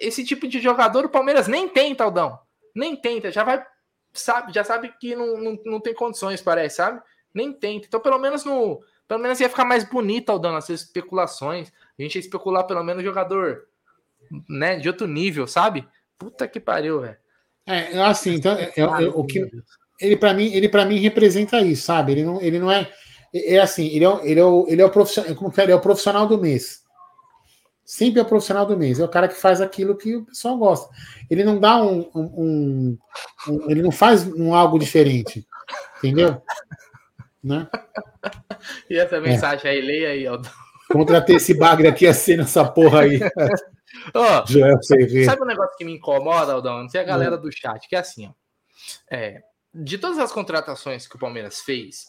B: esse tipo de jogador, o Palmeiras nem tenta, Aldão. Nem tenta, já vai, sabe, já sabe que não, não, não tem condições, parece, sabe? nem tenta. Então, pelo menos no. Pelo menos ia ficar mais bonito Aldão, essas especulações. A gente ia especular pelo menos jogador né, de outro nível, sabe? Puta que pariu, velho.
A: É, assim, então, é, é, o que ele para mim, ele para mim representa isso, sabe? Ele não, ele não é é, é assim, ele é, ele é o, ele é o profissional, como que é, ele é o profissional do mês. Sempre é o profissional do mês, é o cara que faz aquilo que o pessoal gosta. Ele não dá um, um, um, um ele não faz um algo diferente, entendeu? Né?
B: e essa mensagem é. aí, leia aí, Aldo.
A: Contratei esse bagre aqui assim nessa porra aí.
B: oh, Joel Sabe um negócio que me incomoda, Aldão? Não sei a galera do chat, que é assim, ó. É, de todas as contratações que o Palmeiras fez,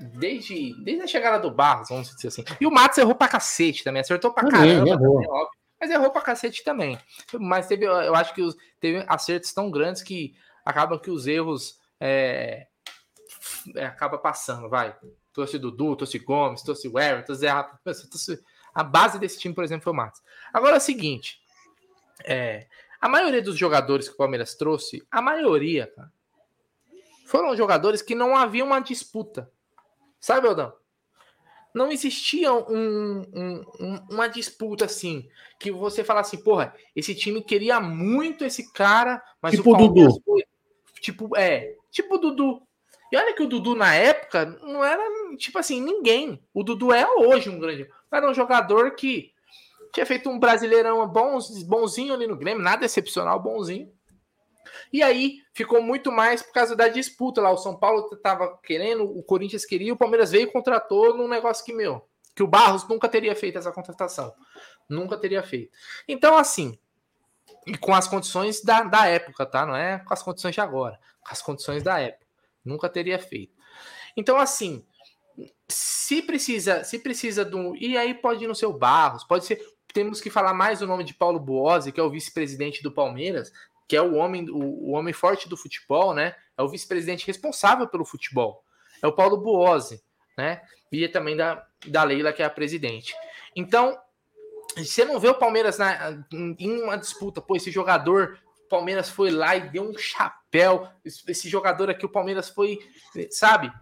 B: desde, desde a chegada do Barros, vamos dizer assim. E o Matos errou pra cacete também, acertou pra caramba, também, óbvio, mas errou pra cacete também. Mas teve, eu acho que os, teve acertos tão grandes que acabam que os erros é, é, acaba passando, vai. Trouxe Dudu, trouxe Gomes, trouxe Everton, trouxe Zé Rafa. Trouxe... A base desse time, por exemplo, foi o Matos. Agora é o seguinte: é, a maioria dos jogadores que o Palmeiras trouxe, a maioria, cara, foram jogadores que não havia uma disputa. Sabe, Aldão? Não existia um, um, um, uma disputa assim, que você fala assim, porra, esse time queria muito esse cara, mas
A: tipo o Palmeiras Dudu. Foi,
B: tipo, é, tipo o Dudu. E olha que o Dudu na época não era, tipo assim, ninguém. O Dudu é hoje um grande. Era um jogador que tinha feito um brasileirão bons, bonzinho ali no Grêmio, nada excepcional, bonzinho. E aí ficou muito mais por causa da disputa lá. O São Paulo estava querendo, o Corinthians queria, o Palmeiras veio e contratou num negócio que, meu, que o Barros nunca teria feito essa contratação. Nunca teria feito. Então, assim, e com as condições da, da época, tá? Não é com as condições de agora, com as condições da época. Nunca teria feito. Então, assim, se precisa, se precisa um. E aí pode ir no seu Barros, pode ser. Temos que falar mais o nome de Paulo Buozzi, que é o vice-presidente do Palmeiras, que é o homem, o, o homem forte do futebol, né? É o vice-presidente responsável pelo futebol. É o Paulo Buozzi, né? E também da, da Leila, que é a presidente. Então, você não vê o Palmeiras na, em uma disputa, pô, esse jogador, o Palmeiras foi lá e deu um chapéu. Esse jogador aqui, o Palmeiras foi, sabe?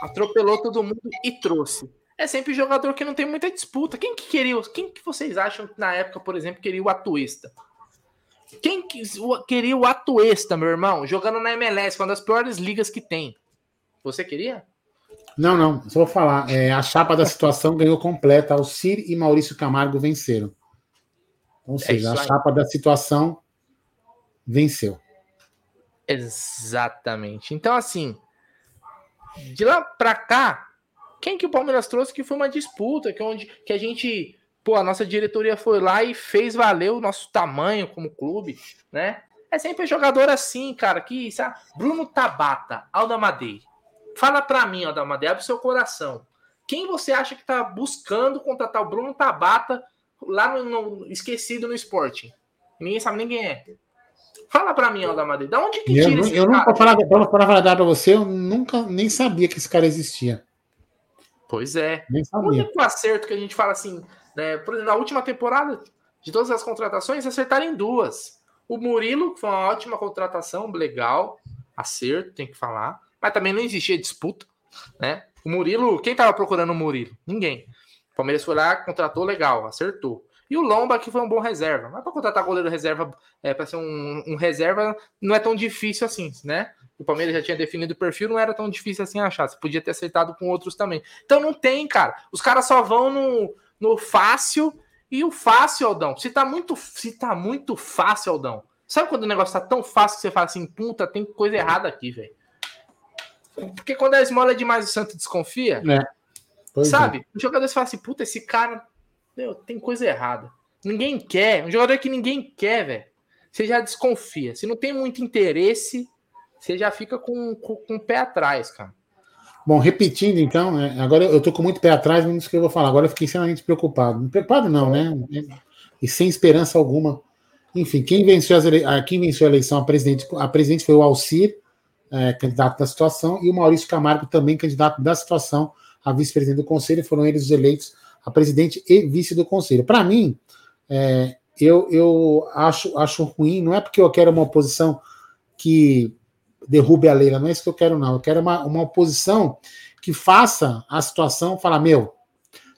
B: Atropelou todo mundo e trouxe. É sempre jogador que não tem muita disputa. Quem que queria? Quem que vocês acham que na época, por exemplo, queria o Atuesta? Quem queria o Atuesta, meu irmão, jogando na MLS, uma das piores ligas que tem? Você queria?
A: Não, não, só vou falar. É, a chapa da situação ganhou completa. Alcir e Maurício Camargo venceram. Ou é seja, é a chapa da situação venceu.
B: Exatamente. Então, assim, de lá para cá, quem que o Palmeiras trouxe que foi uma disputa, que, onde, que a gente pô, a nossa diretoria foi lá e fez valer o nosso tamanho como clube, né? É sempre jogador assim, cara, que, sabe? Bruno Tabata, Alda Madeira. Fala pra mim, Alda Madeira, abre o seu coração. Quem você acha que tá buscando contratar o Bruno Tabata lá no, no esquecido no esporte? Ninguém sabe nem quem é. Fala pra mim, Alda Madeira. Da onde que
A: tira eu, esse eu cara? Não, pra falar, pra falar pra você, eu nunca nem sabia que esse cara existia.
B: Pois é. O único acerto que a gente fala assim, né? Na última temporada, de todas as contratações, acertaram em duas. O Murilo, que foi uma ótima contratação, legal, acerto, tem que falar. Mas também não existia disputa, né? O Murilo, quem estava procurando o Murilo? Ninguém. O Palmeiras foi lá, contratou legal, acertou. E o Lomba, que foi um bom reserva. Mas para contratar goleiro reserva, é, para ser um, um, reserva, não é tão difícil assim, né? O Palmeiras já tinha definido o perfil, não era tão difícil assim achar. Você podia ter acertado com outros também. Então não tem, cara. Os caras só vão no, no fácil. E o fácil, Aldão, se tá muito, se tá muito fácil, Aldão. Sabe quando o negócio tá tão fácil que você fala assim, puta, tem coisa errada aqui, velho. Porque quando a esmola é demais, o santo desconfia. É. Sabe? É. O jogador fala assim, puta, esse cara, meu, tem coisa errada. Ninguém quer. Um jogador que ninguém quer, velho. Você já desconfia. Se não tem muito interesse, você já fica com, com, com o pé atrás, cara.
A: Bom, repetindo então, né, agora eu tô com muito pé atrás, mas isso que eu vou falar. Agora eu fiquei extremamente preocupado. Preocupado não, né? E sem esperança alguma. Enfim, quem venceu, ele... quem venceu a eleição a presidente, a presidente foi o Alcir, é, candidato da situação, e o Maurício Camargo, também candidato da situação a vice-presidente do conselho. Foram eles os eleitos a presidente e vice do conselho. Para mim, é, eu, eu acho, acho ruim, não é porque eu quero uma oposição que derrube a Leila, não é isso que eu quero, não. Eu quero uma, uma oposição que faça a situação falar: meu,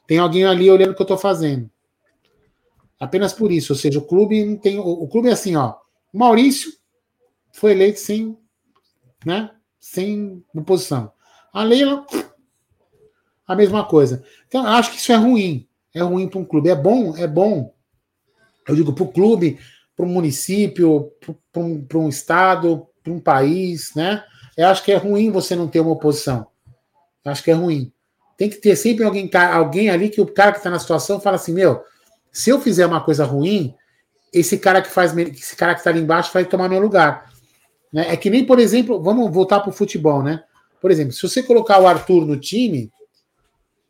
A: tem alguém ali olhando o que eu estou fazendo. Apenas por isso. Ou seja, o clube não tem. O, o clube é assim, ó. Maurício foi eleito sem, né, sem oposição. A Leila, a mesma coisa. Então, eu acho que isso é ruim. É ruim para um clube. É bom, é bom. Eu digo para o clube, para o município, para um, um estado, para um país, né? Eu acho que é ruim você não ter uma oposição. Eu acho que é ruim. Tem que ter sempre alguém, alguém ali que o cara que está na situação fala assim: meu, se eu fizer uma coisa ruim, esse cara que faz, esse cara que está ali embaixo vai tomar meu lugar. Né? É que nem, por exemplo, vamos voltar para o futebol, né? Por exemplo, se você colocar o Arthur no time,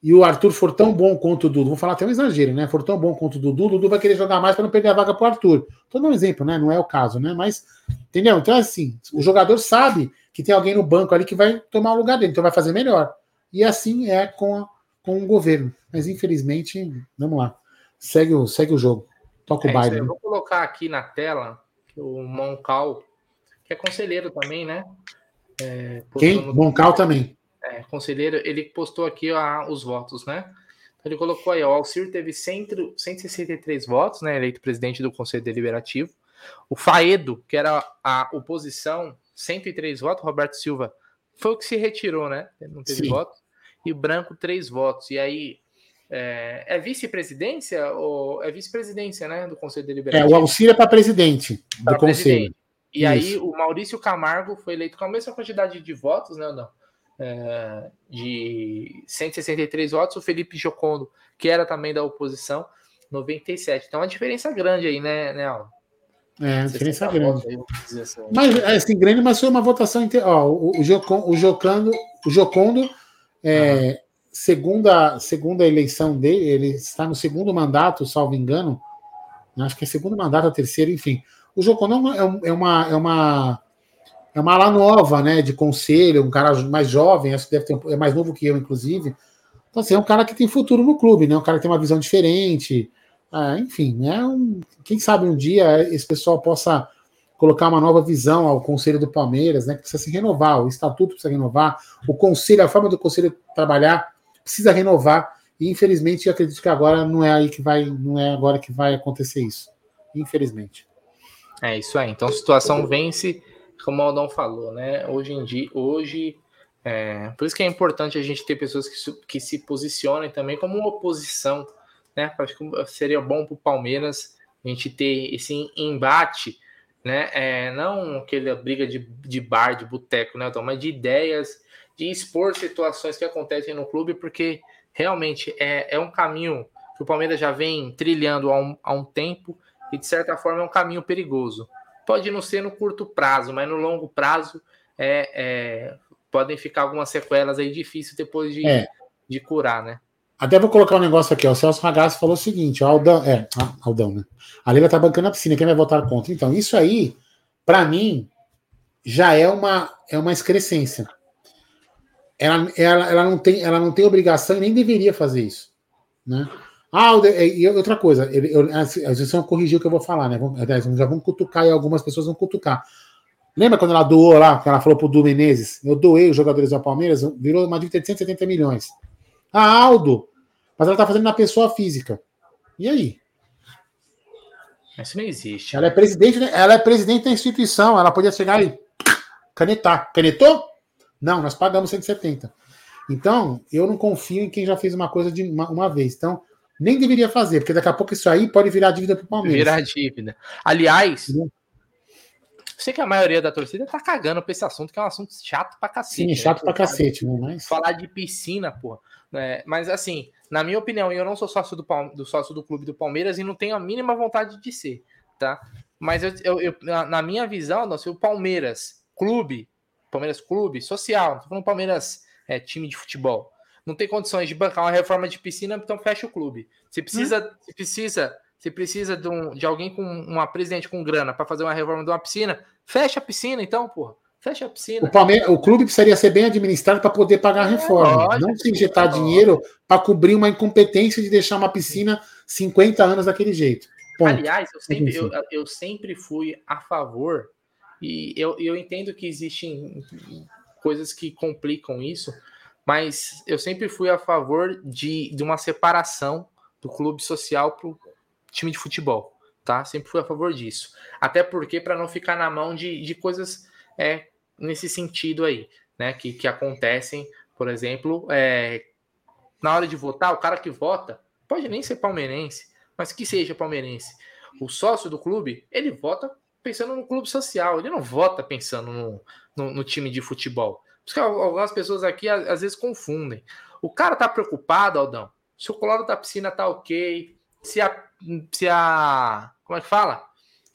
A: e o Arthur for tão bom quanto o Dudu, vou falar até um exagero, né? For tão bom quanto o Dudu, o Dudu vai querer jogar mais para não perder a vaga para o Arthur. Tô dando um exemplo, né? Não é o caso, né? Mas, entendeu? Então, assim, o jogador sabe que tem alguém no banco ali que vai tomar o lugar dele, então vai fazer melhor. E assim é com, a, com o governo. Mas infelizmente, vamos lá. Segue o, segue o jogo. Toca é o baile.
B: Eu vou colocar aqui na tela o Moncal, que é conselheiro também, né?
A: É, Quem? Moncal também.
B: É, conselheiro, ele postou aqui os votos, né? Então, ele colocou aí, ó, o Alcir teve 100, 163 votos, né? Eleito presidente do Conselho Deliberativo. O Faedo, que era a oposição, 103 votos. Roberto Silva foi o que se retirou, né? Ele não teve Sim. votos. E o Branco, 3 votos. E aí, é, é vice-presidência ou é vice-presidência, né, do Conselho Deliberativo?
A: É, o auxílio é para presidente do pra Conselho. Presidente.
B: E Isso. aí o Maurício Camargo foi eleito com a mesma quantidade de votos, né, não? É, de 163 votos, o Felipe Jocondo, que era também da oposição, 97. Então, uma diferença grande aí, né, né Aldo?
A: É, diferença grande. Aí, assim. Mas, assim, grande, mas foi uma votação. Inter... Ó, o, o, Jocon, o, Jocando, o Jocondo é, segunda, segunda eleição dele, ele está no segundo mandato, salvo engano. Acho que é segundo mandato, terceiro, enfim. O Joconão é, é, uma, é uma é uma ala nova, né, de conselho, um cara mais jovem, acho que deve ter, é mais novo que eu, inclusive. Então, assim, é um cara que tem futuro no clube, né? Um cara que tem uma visão diferente. Ah, enfim, né? Um, quem sabe um dia esse pessoal possa colocar uma nova visão ao Conselho do Palmeiras, né? Que precisa se renovar, o estatuto precisa renovar, o conselho, a forma do conselho trabalhar precisa renovar. E infelizmente, eu acredito que agora não é aí que vai, não é agora que vai acontecer isso. Infelizmente.
B: É isso aí. Então, a situação vence, como o Aldão falou, né? Hoje em dia, hoje, é, por isso que é importante a gente ter pessoas que, que se posicionem também como oposição, né? Acho que seria bom para o Palmeiras a gente ter esse embate, né? É, não aquela briga de, de bar, de boteco, né, Aldão? Mas de ideias de expor situações que acontecem no clube, porque realmente é, é um caminho que o Palmeiras já vem trilhando há um, há um tempo e, de certa forma, é um caminho perigoso. Pode não ser no curto prazo, mas no longo prazo é, é podem ficar algumas sequelas aí difíceis depois de, é. de curar, né?
A: Até vou colocar um negócio aqui, ó. O Celso Ragazzi falou o seguinte: ó, Aldão, é, Aldão, né? A Leila tá bancando a piscina, quem vai votar contra? Então, isso aí, para mim, já é uma, é uma excrescência ela, ela, ela, não tem, ela não tem obrigação e nem deveria fazer isso. Né? Ah, e outra coisa, ele, eu, a gente vão corrigir o que eu vou falar, né? Vamos, já vão cutucar e algumas pessoas vão cutucar. Lembra quando ela doou lá, que ela falou pro Du Menezes? Eu doei os jogadores do Palmeiras, virou uma dívida de 170 milhões. Ah, Aldo, mas ela tá fazendo na pessoa física. E aí?
B: Isso não existe.
A: Ela é presidente, ela é presidente da instituição, ela podia chegar e canetar. Canetou? Não, nós pagamos 170. Então, eu não confio em quem já fez uma coisa de uma, uma vez. Então, nem deveria fazer, porque daqui a pouco isso aí pode virar dívida para o Palmeiras.
B: Virar dívida. Aliás, eu sei que a maioria da torcida tá cagando pra esse assunto, que é um assunto chato pra cacete. Sim,
A: né? chato pra cacete, né? Mas...
B: Falar de piscina, porra. É, mas assim, na minha opinião, eu não sou sócio do, do sócio do clube do Palmeiras e não tenho a mínima vontade de ser, tá? Mas eu, eu, eu na minha visão, não, se o Palmeiras, clube, Palmeiras Clube, social, não tô falando Palmeiras é, time de futebol. Não tem condições de bancar uma reforma de piscina, então fecha o clube. Se precisa, hum. se precisa, se precisa de, um, de alguém com uma presidente com grana para fazer uma reforma de uma piscina, fecha a piscina, então, porra. Fecha a piscina.
A: O, Palmeiras, o clube precisaria ser bem administrado para poder pagar a é, reforma. É, não se injetar dinheiro para cobrir uma incompetência de deixar uma piscina 50 anos daquele jeito.
B: Ponto. Aliás, eu sempre, eu, eu sempre fui a favor e eu, eu entendo que existem coisas que complicam isso, mas eu sempre fui a favor de, de uma separação do clube social para o time de futebol, tá? Sempre fui a favor disso. Até porque para não ficar na mão de, de coisas é, nesse sentido aí, né? Que, que acontecem, por exemplo, é, na hora de votar, o cara que vota pode nem ser palmeirense, mas que seja palmeirense. O sócio do clube, ele vota pensando no clube social, ele não vota pensando no, no, no time de futebol. Porque algumas pessoas aqui às vezes confundem. O cara tá preocupado, Aldão, se o colado da piscina tá ok, se a. Se a como é que fala?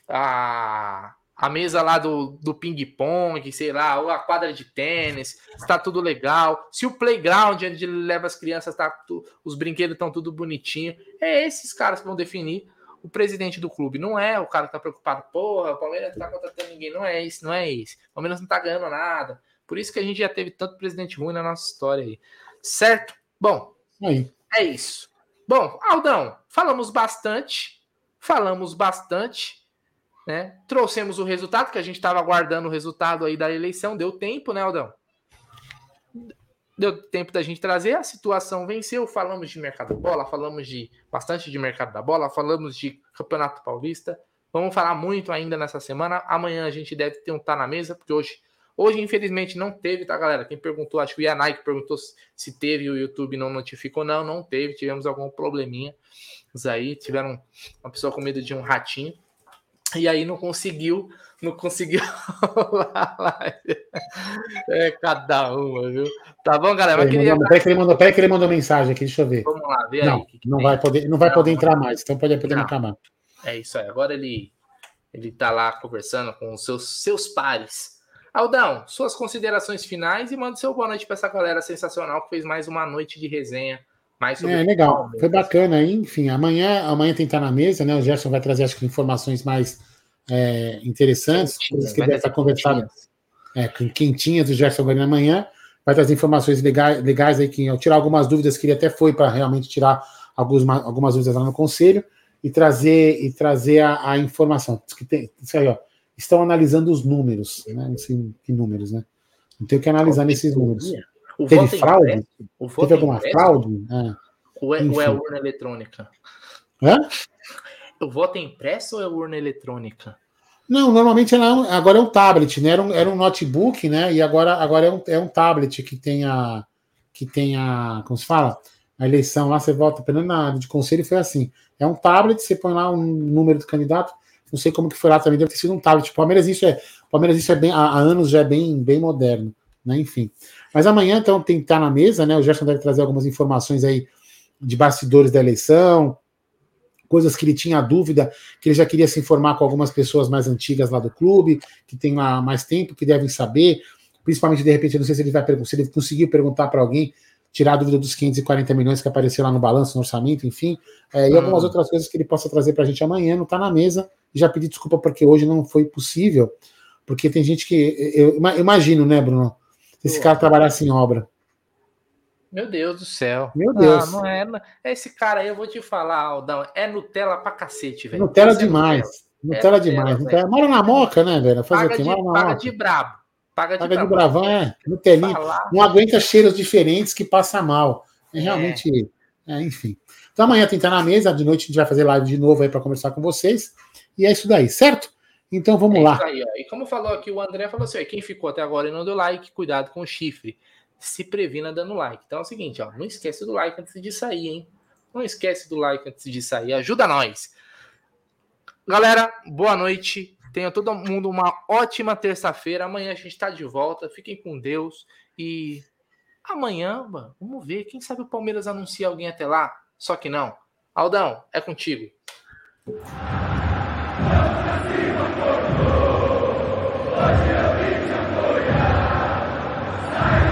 B: A, a mesa lá do, do ping-pong, sei lá, ou a quadra de tênis, está tudo legal. Se o playground onde ele leva as crianças, tá, os brinquedos estão tudo bonitinho. É esses caras que vão definir o presidente do clube não é o cara que tá preocupado, porra, o Palmeiras não tá contratando ninguém, não é isso, não é isso. O Palmeiras não tá ganhando nada. Por isso que a gente já teve tanto presidente ruim na nossa história aí. Certo? Bom, é isso. Bom, Aldão, falamos bastante, falamos bastante, né? Trouxemos o resultado, que a gente estava aguardando o resultado aí da eleição, deu tempo, né, Aldão? Deu tempo da gente trazer, a situação venceu, falamos de mercado da bola, falamos de bastante de mercado da bola, falamos de Campeonato Paulista. Vamos falar muito ainda nessa semana. Amanhã a gente deve ter um tá na mesa, porque hoje Hoje, infelizmente, não teve, tá, galera? Quem perguntou, acho que o Yanai que perguntou se teve e o YouTube não notificou. Não, não teve. Tivemos algum probleminha. aí tiveram uma pessoa com medo de um ratinho. E aí não conseguiu, não conseguiu É cada uma, viu? Tá bom, galera?
A: Peraí, queria... peraí, que ele mandou, peraí que ele mandou mensagem aqui, deixa eu ver.
B: Vamos lá, vê
A: não,
B: aí. Que
A: que não, vai poder, não vai não, poder entrar mais, então pode poder
B: não.
A: entrar
B: É isso aí. Agora ele, ele tá lá conversando com os seus, seus pares. Aldão, suas considerações finais e manda seu boa noite para essa galera sensacional que fez mais uma noite de resenha. Mais sobre
A: é legal, foi bacana. Enfim, amanhã, amanhã tem que estar na mesa, né? O Gerson vai trazer, acho que, informações mais é, interessantes, coisas que deve estar conversado é, quentinhas do Gerson agora amanhã. Vai trazer informações legais, legais aí, que eu tirar algumas dúvidas que ele até foi para realmente tirar algumas, algumas dúvidas lá no conselho e trazer e trazer a, a informação. Que tem, isso aí, ó estão analisando os números, né? Assim, que números, né? Não tem que analisar nesses números. O Teve fraude? Teve alguma impresso? fraude?
B: É. Ou, é, ou é urna eletrônica?
A: Hã?
B: O voto é impresso ou é urna eletrônica?
A: Não, normalmente ela, é agora é um tablet, né? Era um, era um notebook, né? E agora, agora é, um, é um tablet que tem a. que tem a. Como se fala? A eleição lá, você vota, pelo na de conselho foi assim. É um tablet, você põe lá um número do candidato, não sei como que foi lá também, deve ter sido um tablet. Tipo, Palmeiras isso é, Palmeiras isso é bem, há, anos já é bem, bem moderno, né? Enfim. Mas amanhã, então, tem que estar na mesa, né? O Gerson deve trazer algumas informações aí de bastidores da eleição, coisas que ele tinha dúvida, que ele já queria se informar com algumas pessoas mais antigas lá do clube, que tem lá mais tempo, que devem saber, principalmente de repente, eu não sei se ele vai se ele conseguiu perguntar para alguém, tirar a dúvida dos 540 milhões que apareceu lá no balanço, no orçamento, enfim, é, e algumas hum. outras coisas que ele possa trazer para a gente amanhã, não está na mesa, já pedi desculpa porque hoje não foi possível, porque tem gente que. Eu imagino, né, Bruno? Se esse cara trabalhasse em obra.
B: Meu Deus do céu.
A: Meu Deus.
B: Não, não é. Esse cara aí, eu vou te falar, Aldão, é Nutella pra cacete, velho.
A: Nutella demais. É Nutella, Nutella demais. Nutella. Mora na moca, né, velho?
B: Fazer paga, de, paga de brabo.
A: Paga de, paga de bravão, é. Nutelinha. Não aguenta cheiros diferentes que passa mal. É realmente. É. É, enfim. Então amanhã tem que estar na mesa, de noite a gente vai fazer live de novo aí para conversar com vocês. E é isso daí, certo? Então vamos é lá.
B: Aí, e como falou aqui, o André falou assim: quem ficou até agora e não deu like, cuidado com o chifre. Se previna dando like. Então é o seguinte, ó, não esquece do like antes de sair, hein? Não esquece do like antes de sair. Ajuda nós. Galera, boa noite. Tenha todo mundo uma ótima terça-feira. Amanhã a gente está de volta. Fiquem com Deus. E amanhã, mano, vamos ver. Quem sabe o Palmeiras anuncia alguém até lá? Só que não. Aldão, é contigo.